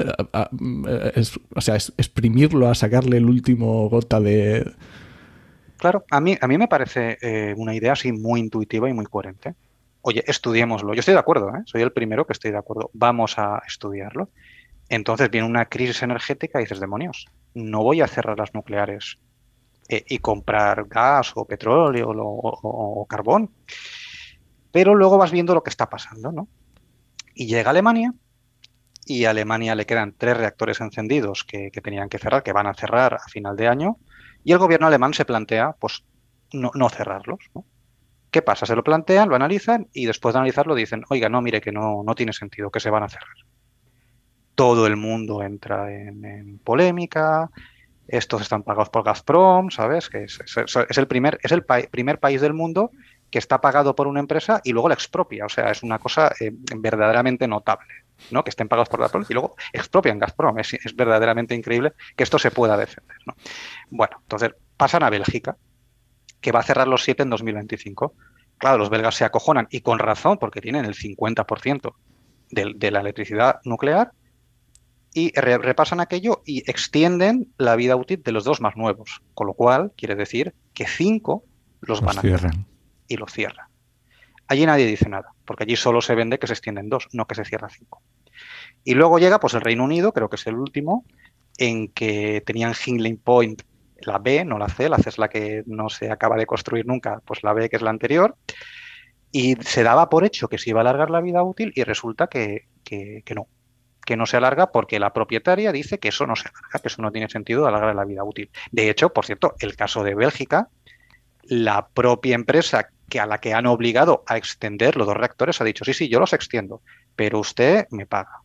o sea, exprimirlo a sacarle el último gota de. Claro, a mí, a mí me parece eh, una idea así muy intuitiva y muy coherente. Oye, estudiémoslo. Yo estoy de acuerdo, ¿eh? soy el primero que estoy de acuerdo. Vamos a estudiarlo. Entonces viene una crisis energética y dices, demonios, no voy a cerrar las nucleares eh, y comprar gas o petróleo o, carbón. Pero luego vas viendo lo que está pasando, ¿no? Y llega Alemania y a Alemania le quedan tres reactores encendidos que, tenían que cerrar, que van a cerrar a final de año, y el gobierno alemán se plantea, pues, no, cerrarlos, ¿Qué pasa? Se lo plantean, lo analizan y después de analizarlo dicen, oiga, no, mire que no, no tiene sentido, que se van a cerrar. Todo el mundo entra en polémica, estos están pagados por Gazprom, ¿sabes? Que es, el, primer, es el primer país del mundo que está pagado por una empresa y luego la expropia. O sea, es una cosa eh, verdaderamente notable, ¿no? Que estén pagados por Gazprom y luego expropian Gazprom. Es, verdaderamente increíble que esto se pueda defender, ¿no? Bueno, entonces pasan a Bélgica, que va a cerrar los siete en 2025. Claro, los belgas se acojonan y con razón, porque tienen el 50% de la electricidad nuclear y repasan aquello y extienden la vida útil de los dos más nuevos, con lo cual quiere decir que cinco los, van a cierran. y los cierran. Allí nadie dice nada, porque allí solo se vende que se extienden dos, no que se cierra cinco. Y luego llega pues el Reino Unido, creo que es el último, en que tenían Hinkley Point la B, no la C, la C es la que no se acaba de construir nunca, pues la B que es la anterior, y se daba por hecho que se iba a alargar la vida útil y resulta que no, que no se alarga porque la propietaria dice que eso no se alarga, que eso no tiene sentido alargar la vida útil. De hecho, por cierto, el caso de Bélgica, la propia empresa que a la que han obligado a extender los dos reactores ha dicho, sí, sí, yo los extiendo, pero usted me paga.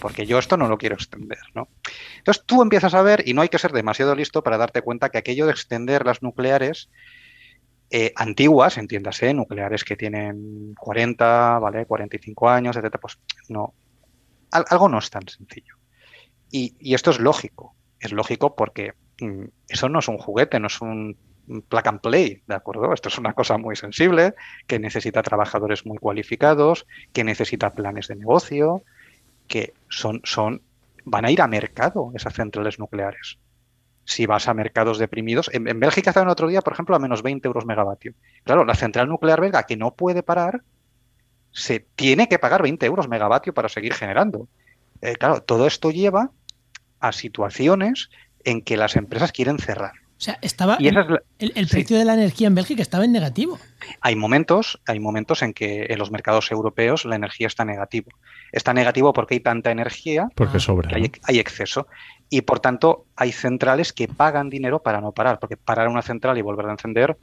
porque yo esto no lo quiero extender, ¿no? Entonces tú empiezas a ver, y no hay que ser demasiado listo para darte cuenta que aquello de extender las nucleares eh, antiguas, entiéndase, nucleares que tienen 40, ¿vale? 45 años, etcétera, pues no, algo no es tan sencillo. Y, esto es lógico, es lógico porque mm, eso no es un juguete, no es un plug and play, ¿de acuerdo? Esto es una cosa muy sensible, que necesita trabajadores muy cualificados, que necesita planes de negocio, que son, son, van a ir a mercado esas centrales nucleares. Si vas a mercados deprimidos, en, en Bélgica el otro día, por ejemplo, a menos 20 euros megavatio. Claro, la central nuclear belga que no puede parar, se tiene que pagar 20 euros megavatio para seguir generando. Eh, claro, todo esto lleva a situaciones en que las empresas quieren cerrar. O sea, estaba el, precio de la energía en Bélgica estaba en negativo. Hay momentos, hay momentos en que en los mercados europeos la energía está negativo. Está negativo porque hay tanta energía, porque sobra, hay, hay, exceso y por tanto hay centrales que pagan dinero para no parar, porque parar una central y volver a encender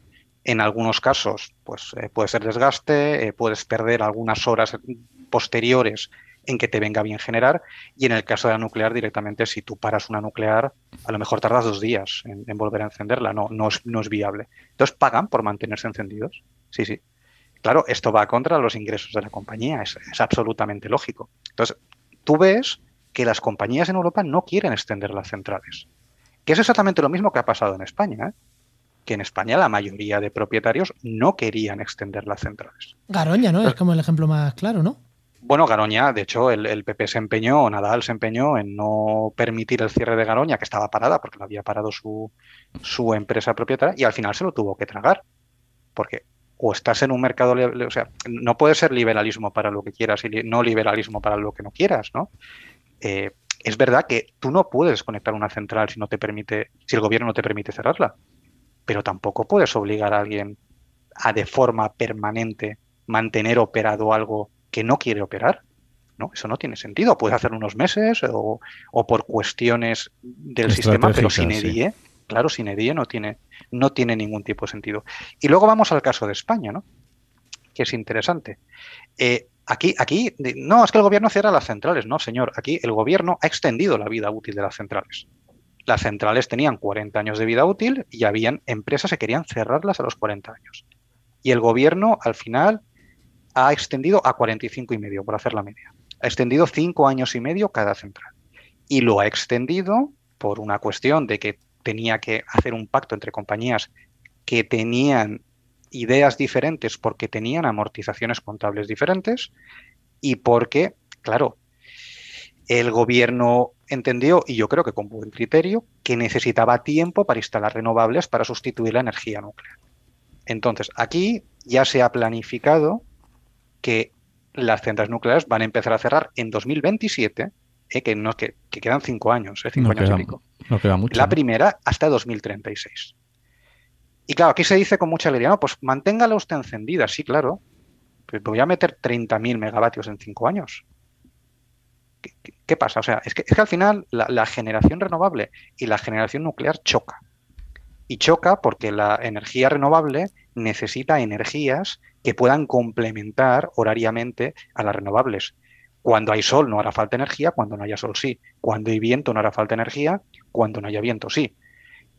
en algunos casos pues eh, puede ser desgaste, eh, puedes perder algunas horas posteriores en que te venga bien generar. Y en el caso de la nuclear, directamente, si tú paras una nuclear, a lo mejor tardas dos días en, volver a encenderla. No, no es, no es viable. Entonces pagan por mantenerse encendidos. Sí, sí. Claro, esto va contra los ingresos de la compañía. Es, es absolutamente lógico. Entonces, tú ves que las compañías en Europa no quieren extender las centrales. Que es exactamente lo mismo que ha pasado en España. ¿eh? que en España la mayoría de propietarios no querían extender las centrales. Garoña, ¿no? Es como el ejemplo más claro, ¿no? Bueno, Garoña, de hecho, el, PP se empeñó, Nadal se empeñó en no permitir el cierre de Garoña, que estaba parada porque lo había parado su, empresa propietaria, y al final se lo tuvo que tragar. Porque o estás en un mercado, o sea, no puede ser liberalismo para lo que quieras y no liberalismo para lo que no quieras, ¿no? Eh, es verdad que tú no puedes conectar una central si no te permite, si el gobierno no te permite cerrarla, pero tampoco puedes obligar a alguien a de forma permanente mantener operado algo que no quiere operar. ¿no? Eso no tiene sentido. Puedes hacerlo unos meses o, por cuestiones del sistema, pero sin EDIE, claro, sin EDIE no tiene, no tiene ningún tipo de sentido. Y luego vamos al caso de España, ¿no? que es interesante. Eh, aquí, aquí, no, es que el gobierno cierra las centrales. No, señor, aquí el gobierno ha extendido la vida útil de las centrales. Las centrales tenían 40 años de vida útil y habían empresas que querían cerrarlas a los 40 años. Y el gobierno, al final, ha extendido a 45 y medio, por hacer la media. Ha extendido cinco años y medio cada central. Y lo ha extendido por una cuestión de que tenía que hacer un pacto entre compañías que tenían ideas diferentes porque tenían amortizaciones contables diferentes y porque, claro, el gobierno entendió, y yo creo que con buen criterio, que necesitaba tiempo para instalar renovables para sustituir la energía nuclear. Entonces, aquí ya se ha planificado que las centrales nucleares van a empezar a cerrar en 2027, eh, que, no, que, que, quedan cinco años, eh, cinco años queda, y pico. No queda mucho. La primera hasta 2036. Y claro, aquí se dice con mucha alegría, no, pues manténgala usted encendida, sí, claro. Pues voy a meter 30.000 megavatios en cinco años. ¿Qué, qué, pasa? O sea, es que, es que al final la, la generación renovable y la generación nuclear choca. Y choca porque la energía renovable necesita energías que puedan complementar horariamente a las renovables. Cuando hay sol no hará falta energía, cuando no haya sol sí. Cuando hay viento no hará falta energía, cuando no haya viento sí.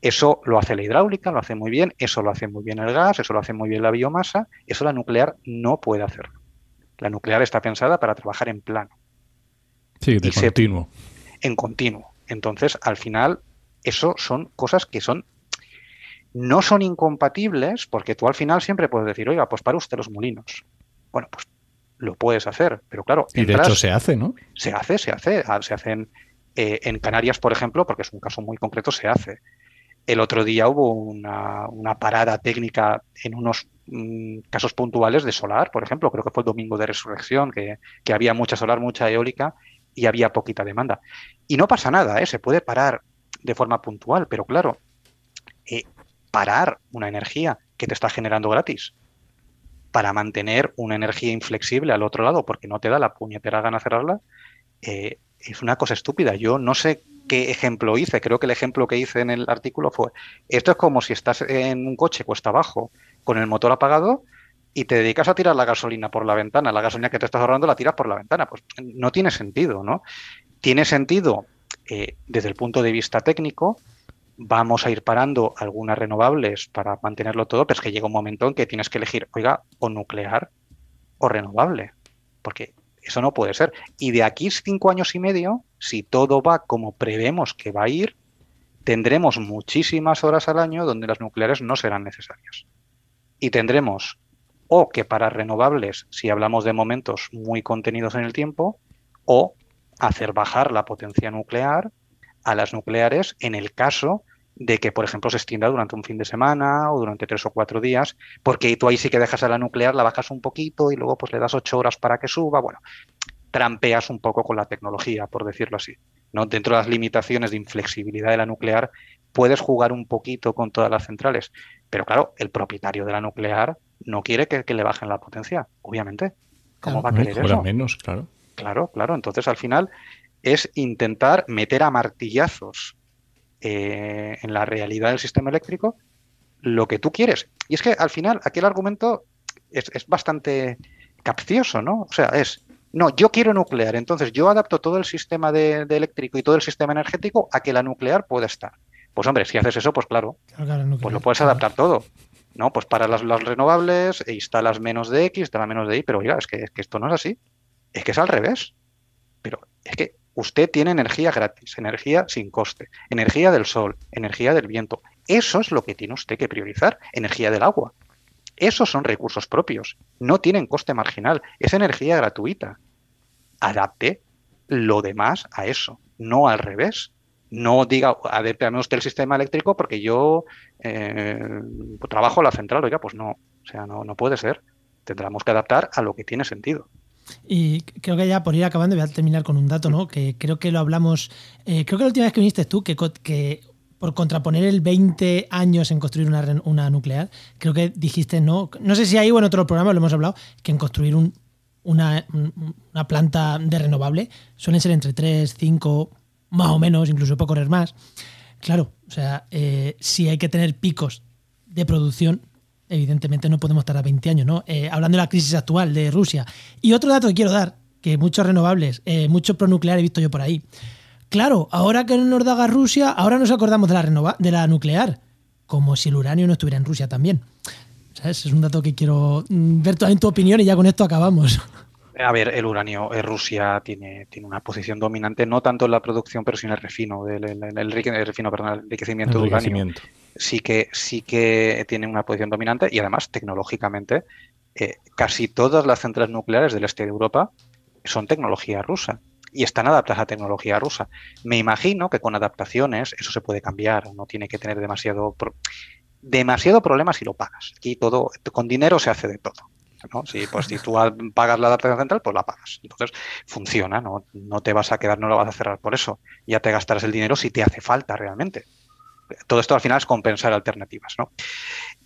Eso lo hace la hidráulica, lo hace muy bien, eso lo hace muy bien el gas, eso lo hace muy bien la biomasa, eso la nuclear no puede hacerlo. La nuclear está pensada para trabajar en plano. Sí, de continuo. en continuo. Entonces, al final, eso son cosas que son no son incompatibles porque tú al final siempre puedes decir, oiga, pues para usted los molinos. Bueno, pues lo puedes hacer, pero claro. Y de hecho se hace, ¿no? Se hace, se hace. Se hacen eh, en Canarias, por ejemplo, porque es un caso muy concreto, se hace. El otro día hubo una, una parada técnica en unos mm, casos puntuales de solar, por ejemplo, creo que fue el domingo de resurrección, que, que, había mucha solar, mucha eólica y había poquita demanda. Y no pasa nada, ¿eh? se puede parar de forma puntual, pero claro, eh, parar una energía que te está generando gratis para mantener una energía inflexible al otro lado porque no te da la puñetera gana cerrarla, eh, es una cosa estúpida. Yo no sé qué ejemplo hice, creo que el ejemplo que hice en el artículo fue, esto es como si estás en un coche cuesta abajo con el motor apagado y te dedicas a tirar la gasolina por la ventana, la gasolina que te estás ahorrando la tiras por la ventana. Pues no tiene sentido, ¿no? Tiene sentido eh, desde el punto de vista técnico, vamos a ir parando algunas renovables para mantenerlo todo, pero es que llega un momento en que tienes que elegir, oiga, o nuclear o renovable, porque eso no puede ser. Y de aquí cinco años y medio, si todo va como prevemos que va a ir, tendremos muchísimas horas al año donde las nucleares no serán necesarias. Y tendremos o que para renovables, si hablamos de momentos muy contenidos en el tiempo, o hacer bajar la potencia nuclear a las nucleares en el caso de que, por ejemplo, se extienda durante un fin de semana o durante tres o cuatro días, porque tú ahí sí que dejas a la nuclear, la bajas un poquito y luego pues le das ocho horas para que suba. Bueno, trampeas un poco con la tecnología, por decirlo así. ¿no? Dentro de las limitaciones de inflexibilidad de la nuclear, puedes jugar un poquito con todas las centrales. Pero claro, el propietario de la nuclear no quiere que, le bajen la potencia, obviamente. ¿Cómo va a querer eso? menos, claro. Claro, claro. Entonces, al final, es intentar meter a martillazos eh, en la realidad del sistema eléctrico lo que tú quieres. Y es que al final aquel argumento es, bastante capcioso, ¿no? O sea, es, no, yo quiero nuclear, entonces yo adapto todo el sistema de, eléctrico y todo el sistema energético a que la nuclear pueda estar. Pues hombre, si haces eso, pues claro, pues lo puedes adaptar todo. ¿no? Pues para las, renovables e instalas menos de X, instalas menos de Y, pero oiga, es que, es que esto no es así. Es que es al revés. Pero es que usted tiene energía gratis, energía sin coste, energía del sol, energía del viento. Eso es lo que tiene usted que priorizar, energía del agua. Esos son recursos propios, no tienen coste marginal, es energía gratuita. Adapte lo demás a eso, no al revés. No diga, adapte usted el sistema eléctrico porque yo eh, trabajo la central, oiga, pues no, o sea, no, no puede ser. Tendremos que adaptar a lo que tiene sentido. Y creo que ya por ir acabando voy a terminar con un dato, ¿no? Que creo que lo hablamos, eh, creo que la última vez que viniste tú, que, que por contraponer el 20 años en construir una, una, nuclear, creo que dijiste, no, no sé si ahí o en otro programa lo hemos hablado, que en construir un, una, una, planta de renovable suelen ser entre 3, 5, más o menos, incluso puede correr más. Claro, o sea, eh, si hay que tener picos de producción, evidentemente no podemos estar a 20 años, ¿no? Eh, hablando de la crisis actual de Rusia. Y otro dato que quiero dar, que muchos renovables, eh, mucho pronuclear he visto yo por ahí. Claro, ahora que nos da Rusia, ahora nos acordamos de la, renova de la nuclear, como si el uranio no estuviera en Rusia también. ¿Sabes? Es un dato que quiero mm, ver en tu opinión y ya con esto acabamos. A ver, el uranio, eh, Rusia tiene, tiene una posición dominante, no tanto en la producción, pero sí en el refino, el, el, refino, perdón, el enriquecimiento de uranio. Sí que, sí que tiene una posición dominante y además, tecnológicamente, eh, casi todas las centrales nucleares del este de Europa son tecnología rusa y están adaptadas a tecnología rusa. Me imagino que con adaptaciones eso se puede cambiar, no tiene que tener demasiado, demasiado problema si lo pagas. Aquí todo, con dinero se hace de todo. Si, pues, si tú pagas la adaptación central, pues la pagas. Entonces funciona, ¿no? no te vas a quedar, no lo vas a cerrar por eso. Ya te gastarás el dinero si te hace falta realmente. Todo esto al final es compensar alternativas, ¿no?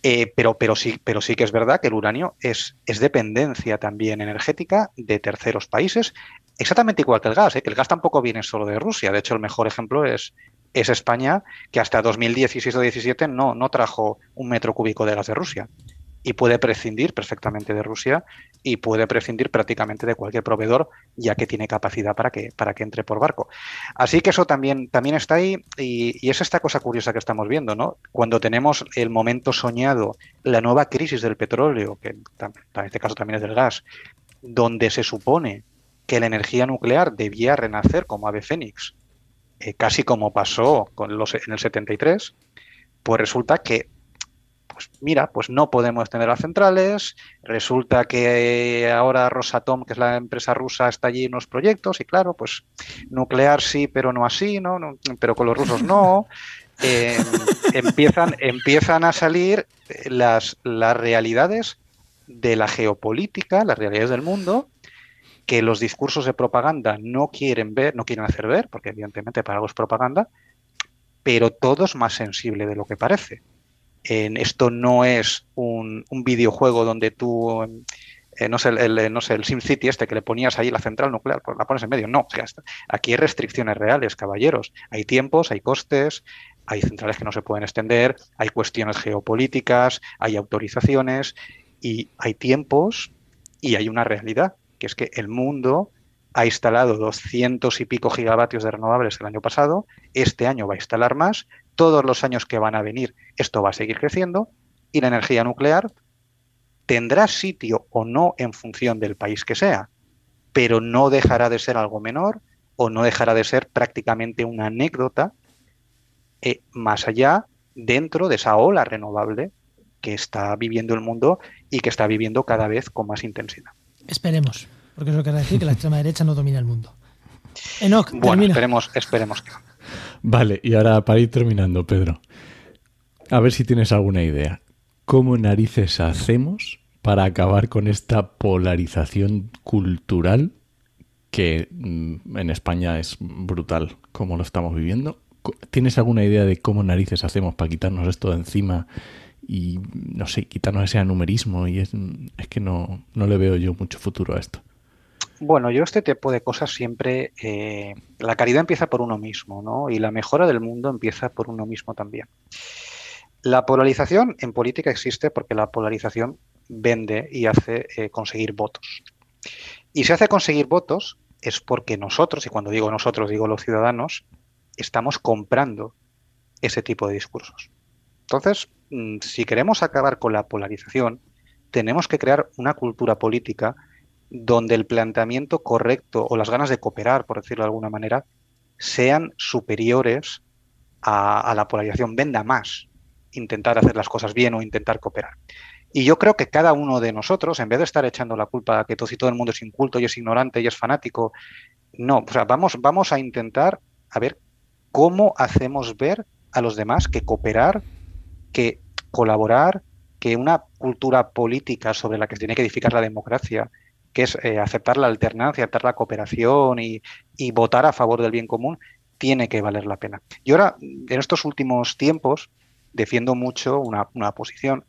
Eh, pero, pero, sí, pero sí que es verdad que el uranio es, es dependencia también energética de terceros países, exactamente igual que el gas, ¿eh? el gas tampoco viene solo de Rusia. De hecho, el mejor ejemplo es, es España, que hasta 2016 o 2017 no, no trajo un metro cúbico de gas de Rusia y puede prescindir perfectamente de Rusia y puede prescindir prácticamente de cualquier proveedor ya que tiene capacidad para que, para que entre por barco. Así que eso también, también está ahí y, es esta cosa curiosa que estamos viendo, ¿no? Cuando tenemos el momento soñado, la nueva crisis del petróleo, que en este caso también es del gas, donde se supone que la energía nuclear debía renacer como ave fénix, eh, casi como pasó con los, en el 73, pues resulta que pues mira, pues no podemos tener las centrales, resulta que ahora Rosatom, que es la empresa rusa, está allí en unos proyectos y claro, pues nuclear sí, pero no así, ¿no? pero con los rusos no. Em, empiezan, empiezan a salir las, las realidades de la geopolítica, las realidades del mundo, que los discursos de propaganda no quieren ver, no quieren hacer ver, porque evidentemente para algo es propaganda, pero todo es más sensible de lo que parece esto no es un, videojuego donde tú, eh, no, sé, el, no sé, el SimCity este que le ponías ahí la central nuclear, pues la pones en medio. No, aquí hay restricciones reales, caballeros. Hay tiempos, hay costes, hay centrales que no se pueden extender, hay cuestiones geopolíticas, hay autorizaciones Y hay tiempos y hay una realidad, que es que el mundo ha instalado 200 y pico gigavatios de renovables el año pasado, este año va a instalar más, todos los años que van a venir esto va a seguir creciendo y la energía nuclear tendrá sitio o no en función del país que sea, pero no dejará de ser algo menor o no dejará de ser prácticamente una anécdota eh, más allá dentro de esa ola renovable que está viviendo el mundo y que está viviendo cada vez con más intensidad. Esperemos, porque eso quiere decir que la extrema derecha no domina el mundo. Enoch, bueno, esperemos, esperemos que Vale, y ahora para ir terminando, Pedro, a ver si tienes alguna idea. ¿Cómo narices hacemos para acabar con esta polarización cultural que mm, en España es brutal, como lo estamos viviendo? ¿Tienes alguna idea de cómo narices hacemos para quitarnos esto de encima y, no sé, quitarnos ese anumerismo? Y es, es que no, no le veo yo mucho futuro a esto. Bueno, yo este tipo de cosas siempre, eh, la caridad empieza por uno mismo, ¿no? Y la mejora del mundo empieza por uno mismo también. La polarización en política existe porque la polarización vende y hace eh, conseguir votos. Y si hace conseguir votos es porque nosotros, y cuando digo nosotros digo los ciudadanos, estamos comprando ese tipo de discursos. Entonces, mm, si queremos acabar con la polarización, tenemos que crear una cultura política donde el planteamiento correcto o las ganas de cooperar, por decirlo de alguna manera, sean superiores a, la polarización, venda más intentar hacer las cosas bien o intentar cooperar. Y yo creo que cada uno de nosotros, en vez de estar echando la culpa a que todo, todo el mundo es inculto y es ignorante y es fanático, no, o sea, vamos, vamos a intentar a ver cómo hacemos ver a los demás que cooperar, que colaborar, que una cultura política sobre la que se tiene que edificar la democracia que es eh, aceptar la alternancia, aceptar la cooperación y, votar a favor del bien común, tiene que valer la pena. Y ahora, en estos últimos tiempos, defiendo mucho una, posición.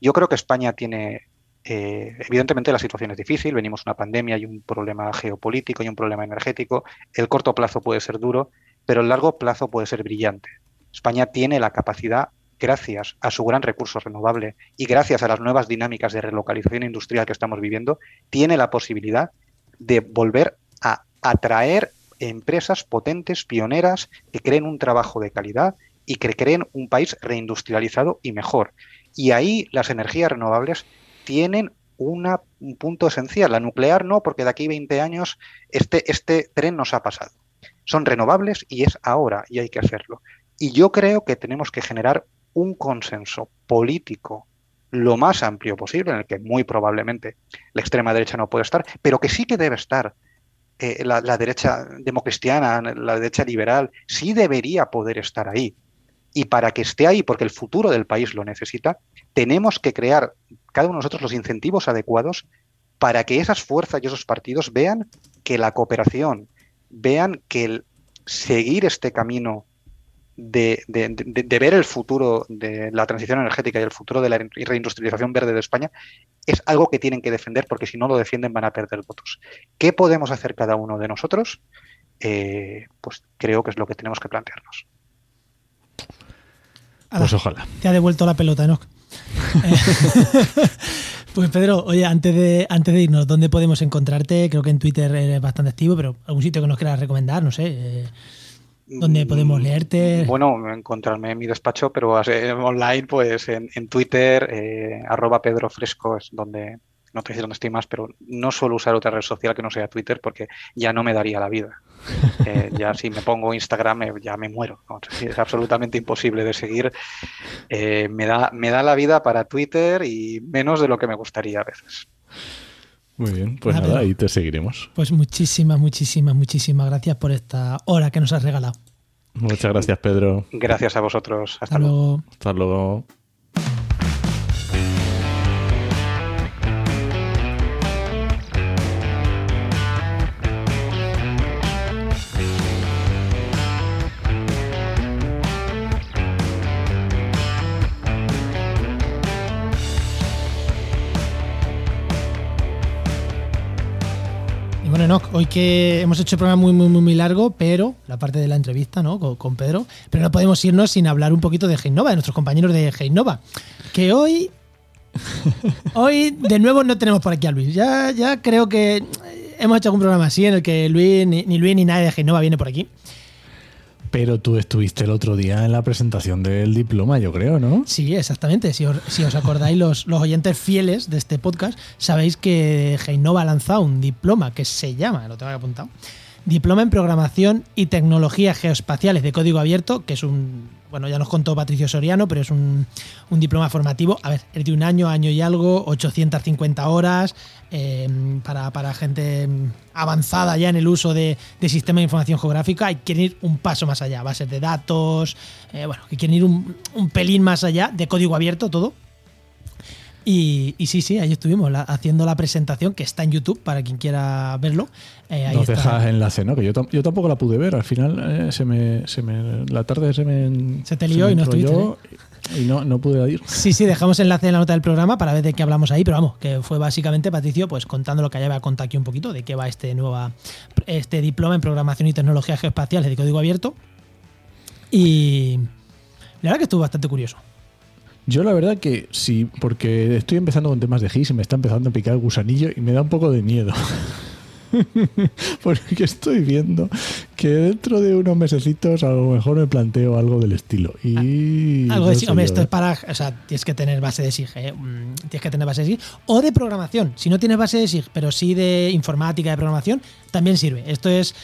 Yo creo que España tiene, eh, evidentemente la situación es difícil, venimos una pandemia y un problema geopolítico y un problema energético. El corto plazo puede ser duro, pero el largo plazo puede ser brillante. España tiene la capacidad gracias a su gran recurso renovable y gracias a las nuevas dinámicas de relocalización industrial que estamos viviendo, tiene la posibilidad de volver a atraer empresas potentes, pioneras, que creen un trabajo de calidad y que creen un país reindustrializado y mejor. Y ahí las energías renovables tienen un punto esencial. La nuclear no, porque de aquí 20 años este, este tren nos ha pasado. Son renovables y es ahora y hay que hacerlo. Y yo creo que tenemos que generar un consenso político lo más amplio posible, en el que muy probablemente la extrema derecha no puede estar, pero que sí que debe estar eh, la, derecha democristiana, la derecha liberal, sí debería poder estar ahí. Y para que esté ahí, porque el futuro del país lo necesita, tenemos que crear cada uno de nosotros los incentivos adecuados para que esas fuerzas y esos partidos vean que la cooperación, vean que el seguir este camino de, ver el futuro de la transición energética y el futuro de la reindustrialización verde de España es algo que tienen que defender porque si no lo defienden van a perder votos. ¿Qué podemos hacer cada uno de nosotros? Eh, pues creo que es lo que tenemos que plantearnos. Pues ojalá. Te ha devuelto la pelota, ¿no? pues Pedro, oye, antes de, antes de irnos, ¿dónde podemos encontrarte? Creo que en Twitter eres bastante activo, pero algún sitio que nos quieras recomendar, no sé. Eh, ¿Dónde podemos mm, leerte? Bueno, encontrarme en mi despacho, pero online, pues en, Twitter, eh, arroba Pedro Fresco es donde, no te sé dónde estoy más, pero no suelo usar otra red social que no sea Twitter porque ya no me daría la vida. Eh, ya si me pongo Instagram eh, ya me muero. Es absolutamente imposible de seguir. me, da, me da la vida para Twitter y menos de lo que me gustaría a veces. Muy bien, pues nada, ahí te seguiremos. Pues muchísimas, muchísimas, muchísimas gracias por esta hora que nos has regalado. Muchas gracias, Pedro. Gracias a vosotros. Hasta, luego. Hasta luego. Hoy que hemos hecho el programa muy, muy, muy largo, pero la parte de la entrevista, ¿no? Con, Pedro, pero no podemos irnos sin hablar un poquito de Heinova, de nuestros compañeros de Heinova, que hoy Hoy, de nuevo, no tenemos por aquí a Luis. Ya, ya creo que hemos hecho algún programa así en el que Luis, ni, ni Luis ni nadie de Genova viene por aquí. Pero tú estuviste el otro día en la presentación del diploma, yo creo, ¿no? Sí, exactamente. Si os, acordáis, los, oyentes fieles de este podcast, sabéis que Heinova ha lanzado un diploma que se llama, lo tengo que apuntado, Diploma en Programación y Tecnologías Geoespaciales de Código Abierto, que es un, bueno, ya nos contó Patricio Soriano, pero es un, un diploma formativo, a ver, es de un año, año y algo, 850 horas, eh, para, para gente avanzada ya en el uso de, de sistemas de información geográfica y quieren ir un paso más allá, bases de datos, eh, bueno, que quieren ir un, un pelín más allá de código abierto todo. Y, y, sí, sí, ahí estuvimos la, haciendo la presentación que está en YouTube para quien quiera verlo. Eh, ahí Nos está. dejas enlace, ¿no? Que yo, yo, tampoco la pude ver. Al final eh, se, me, se me, la tarde se me. Se te lió se y no estuviste. ¿eh? Y no, no pude ir. Sí, sí, dejamos enlace en la nota del programa para ver de qué hablamos ahí, pero vamos, que fue básicamente Patricio pues contando lo que haya contado aquí un poquito, de qué va este nueva este diploma en programación y tecnologías geoespaciales de código abierto. Y la verdad que estuvo bastante curioso. Yo la verdad que sí, porque estoy empezando con temas de GIS y me está empezando a picar el gusanillo y me da un poco de miedo. porque estoy viendo que dentro de unos mesecitos a lo mejor me planteo algo del estilo. Y ah, algo de SIG, hombre, esto es para, o sea, tienes que tener base de SIG, ¿eh? tienes que tener base de SIG o de programación. Si no tienes base de SIG, pero sí de informática, de programación, también sirve. Esto es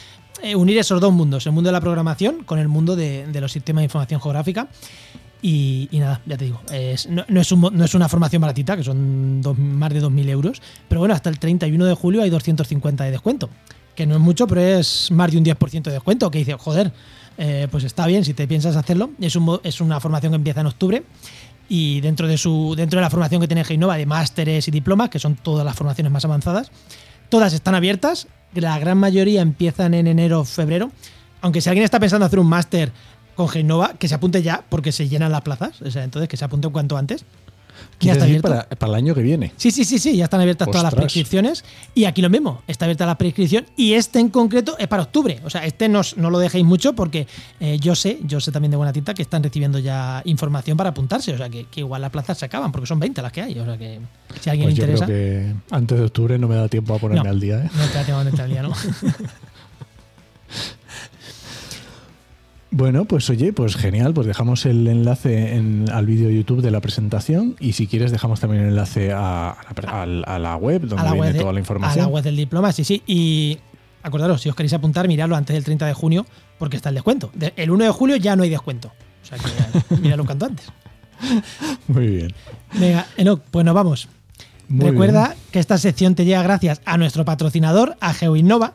eh, unir esos dos mundos, el mundo de la programación con el mundo de, de los sistemas de información geográfica. Y, nada, ya te digo, no, es no, es una formación baratita, que son más de 2.000 euros, pero bueno, hasta el 31 de julio hay 250 de descuento, que no es mucho, pero es más de un 10% de descuento, que dice, joder, eh, pues está bien si te piensas hacerlo. Es, un, es una formación que empieza en octubre y dentro de, su, dentro de la formación que tiene Geinova de másteres y diplomas, que son todas las formaciones más avanzadas, todas están abiertas, la gran mayoría empiezan en enero o febrero. Aunque si alguien está pensando hacer un máster con Genova, que se apunte ya porque se llenan las plazas. O sea, entonces que se apunte cuanto antes. Ya está. Para, para, el año que viene. Sí, sí, sí, sí, ya están abiertas Ostras. todas las prescripciones. Y aquí lo mismo, está abierta la prescripción y este en concreto es para octubre. O sea, este no, no lo dejéis mucho porque eh, yo sé, yo sé también de buena tinta que están recibiendo ya información para apuntarse. O sea, que, que, igual las plazas se acaban porque son 20 las que hay. O sea, que si a alguien pues le interesa. Creo que antes de octubre no me da tiempo a ponerme no, al día. ¿eh? No te da tiempo a ponerte al día, ¿no? Bueno, pues oye, pues genial, pues dejamos el enlace en, al vídeo de YouTube de la presentación y si quieres dejamos también el enlace a, a, a la web donde la viene web de, toda la información. A la web del diploma, sí, sí. Y acordaros, si os queréis apuntar, miradlo antes del 30 de junio porque está el descuento. De, el 1 de julio ya no hay descuento. O sea que miradlo un canto antes. Muy bien. Venga, Enoch, pues nos vamos. Muy Recuerda bien. que esta sección te llega gracias a nuestro patrocinador, a GeoInnova.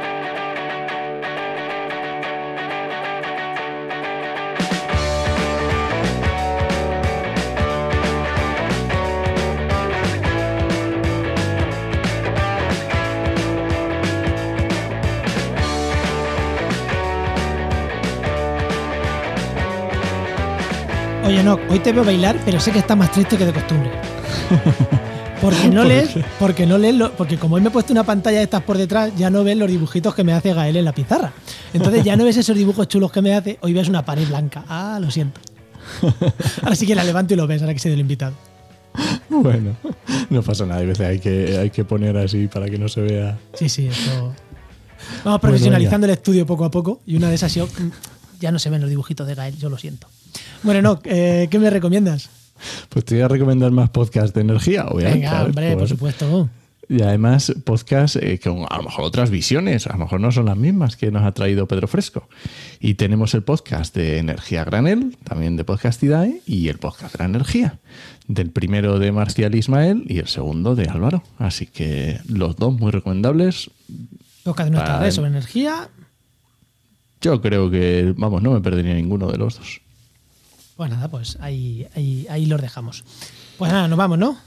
No, hoy te veo bailar, pero sé que estás más triste que de costumbre. Porque no lees, porque no lees, lo, porque como hoy me he puesto una pantalla de estas por detrás, ya no ves los dibujitos que me hace Gael en la pizarra. Entonces ya no ves esos dibujos chulos que me hace, hoy ves una pared blanca. Ah, lo siento. Ahora sí que la levanto y lo ves, ahora que se el invitado. Bueno, no pasa nada, a veces hay que, hay que poner así para que no se vea. Sí, sí, esto. Vamos profesionalizando bueno, el estudio poco a poco y una de esas yo, ya no se ven los dibujitos de Gael, yo lo siento. Bueno, no, eh, ¿qué me recomiendas? Pues te voy a recomendar más podcasts de energía, obviamente. Venga, hombre, por, por supuesto. Y además podcasts eh, con a lo mejor otras visiones, a lo mejor no son las mismas que nos ha traído Pedro Fresco. Y tenemos el podcast de Energía Granel, también de Podcastidae, y el podcast de la energía, del primero de Marcial Ismael y el segundo de Álvaro. Así que los dos muy recomendables. Podcast de nuestra red sobre energía. Yo creo que, vamos, no me perdería ninguno de los dos. Pues nada, pues ahí, ahí, ahí los dejamos. Pues nada, nos vamos, ¿no?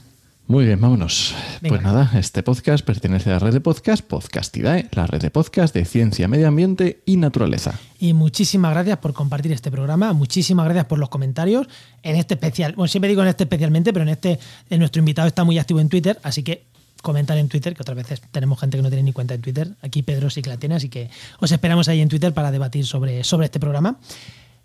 Muy bien, vámonos. Pues nada, este podcast pertenece a la red de podcast Podcastidae, ¿eh? la red de podcast de ciencia, medio ambiente y naturaleza. Y muchísimas gracias por compartir este programa, muchísimas gracias por los comentarios. En este especial, bueno, siempre digo en este especialmente, pero en este, nuestro invitado está muy activo en Twitter, así que comentar en Twitter, que otras veces tenemos gente que no tiene ni cuenta en Twitter. Aquí Pedro sí que la tiene, así que os esperamos ahí en Twitter para debatir sobre, sobre este programa.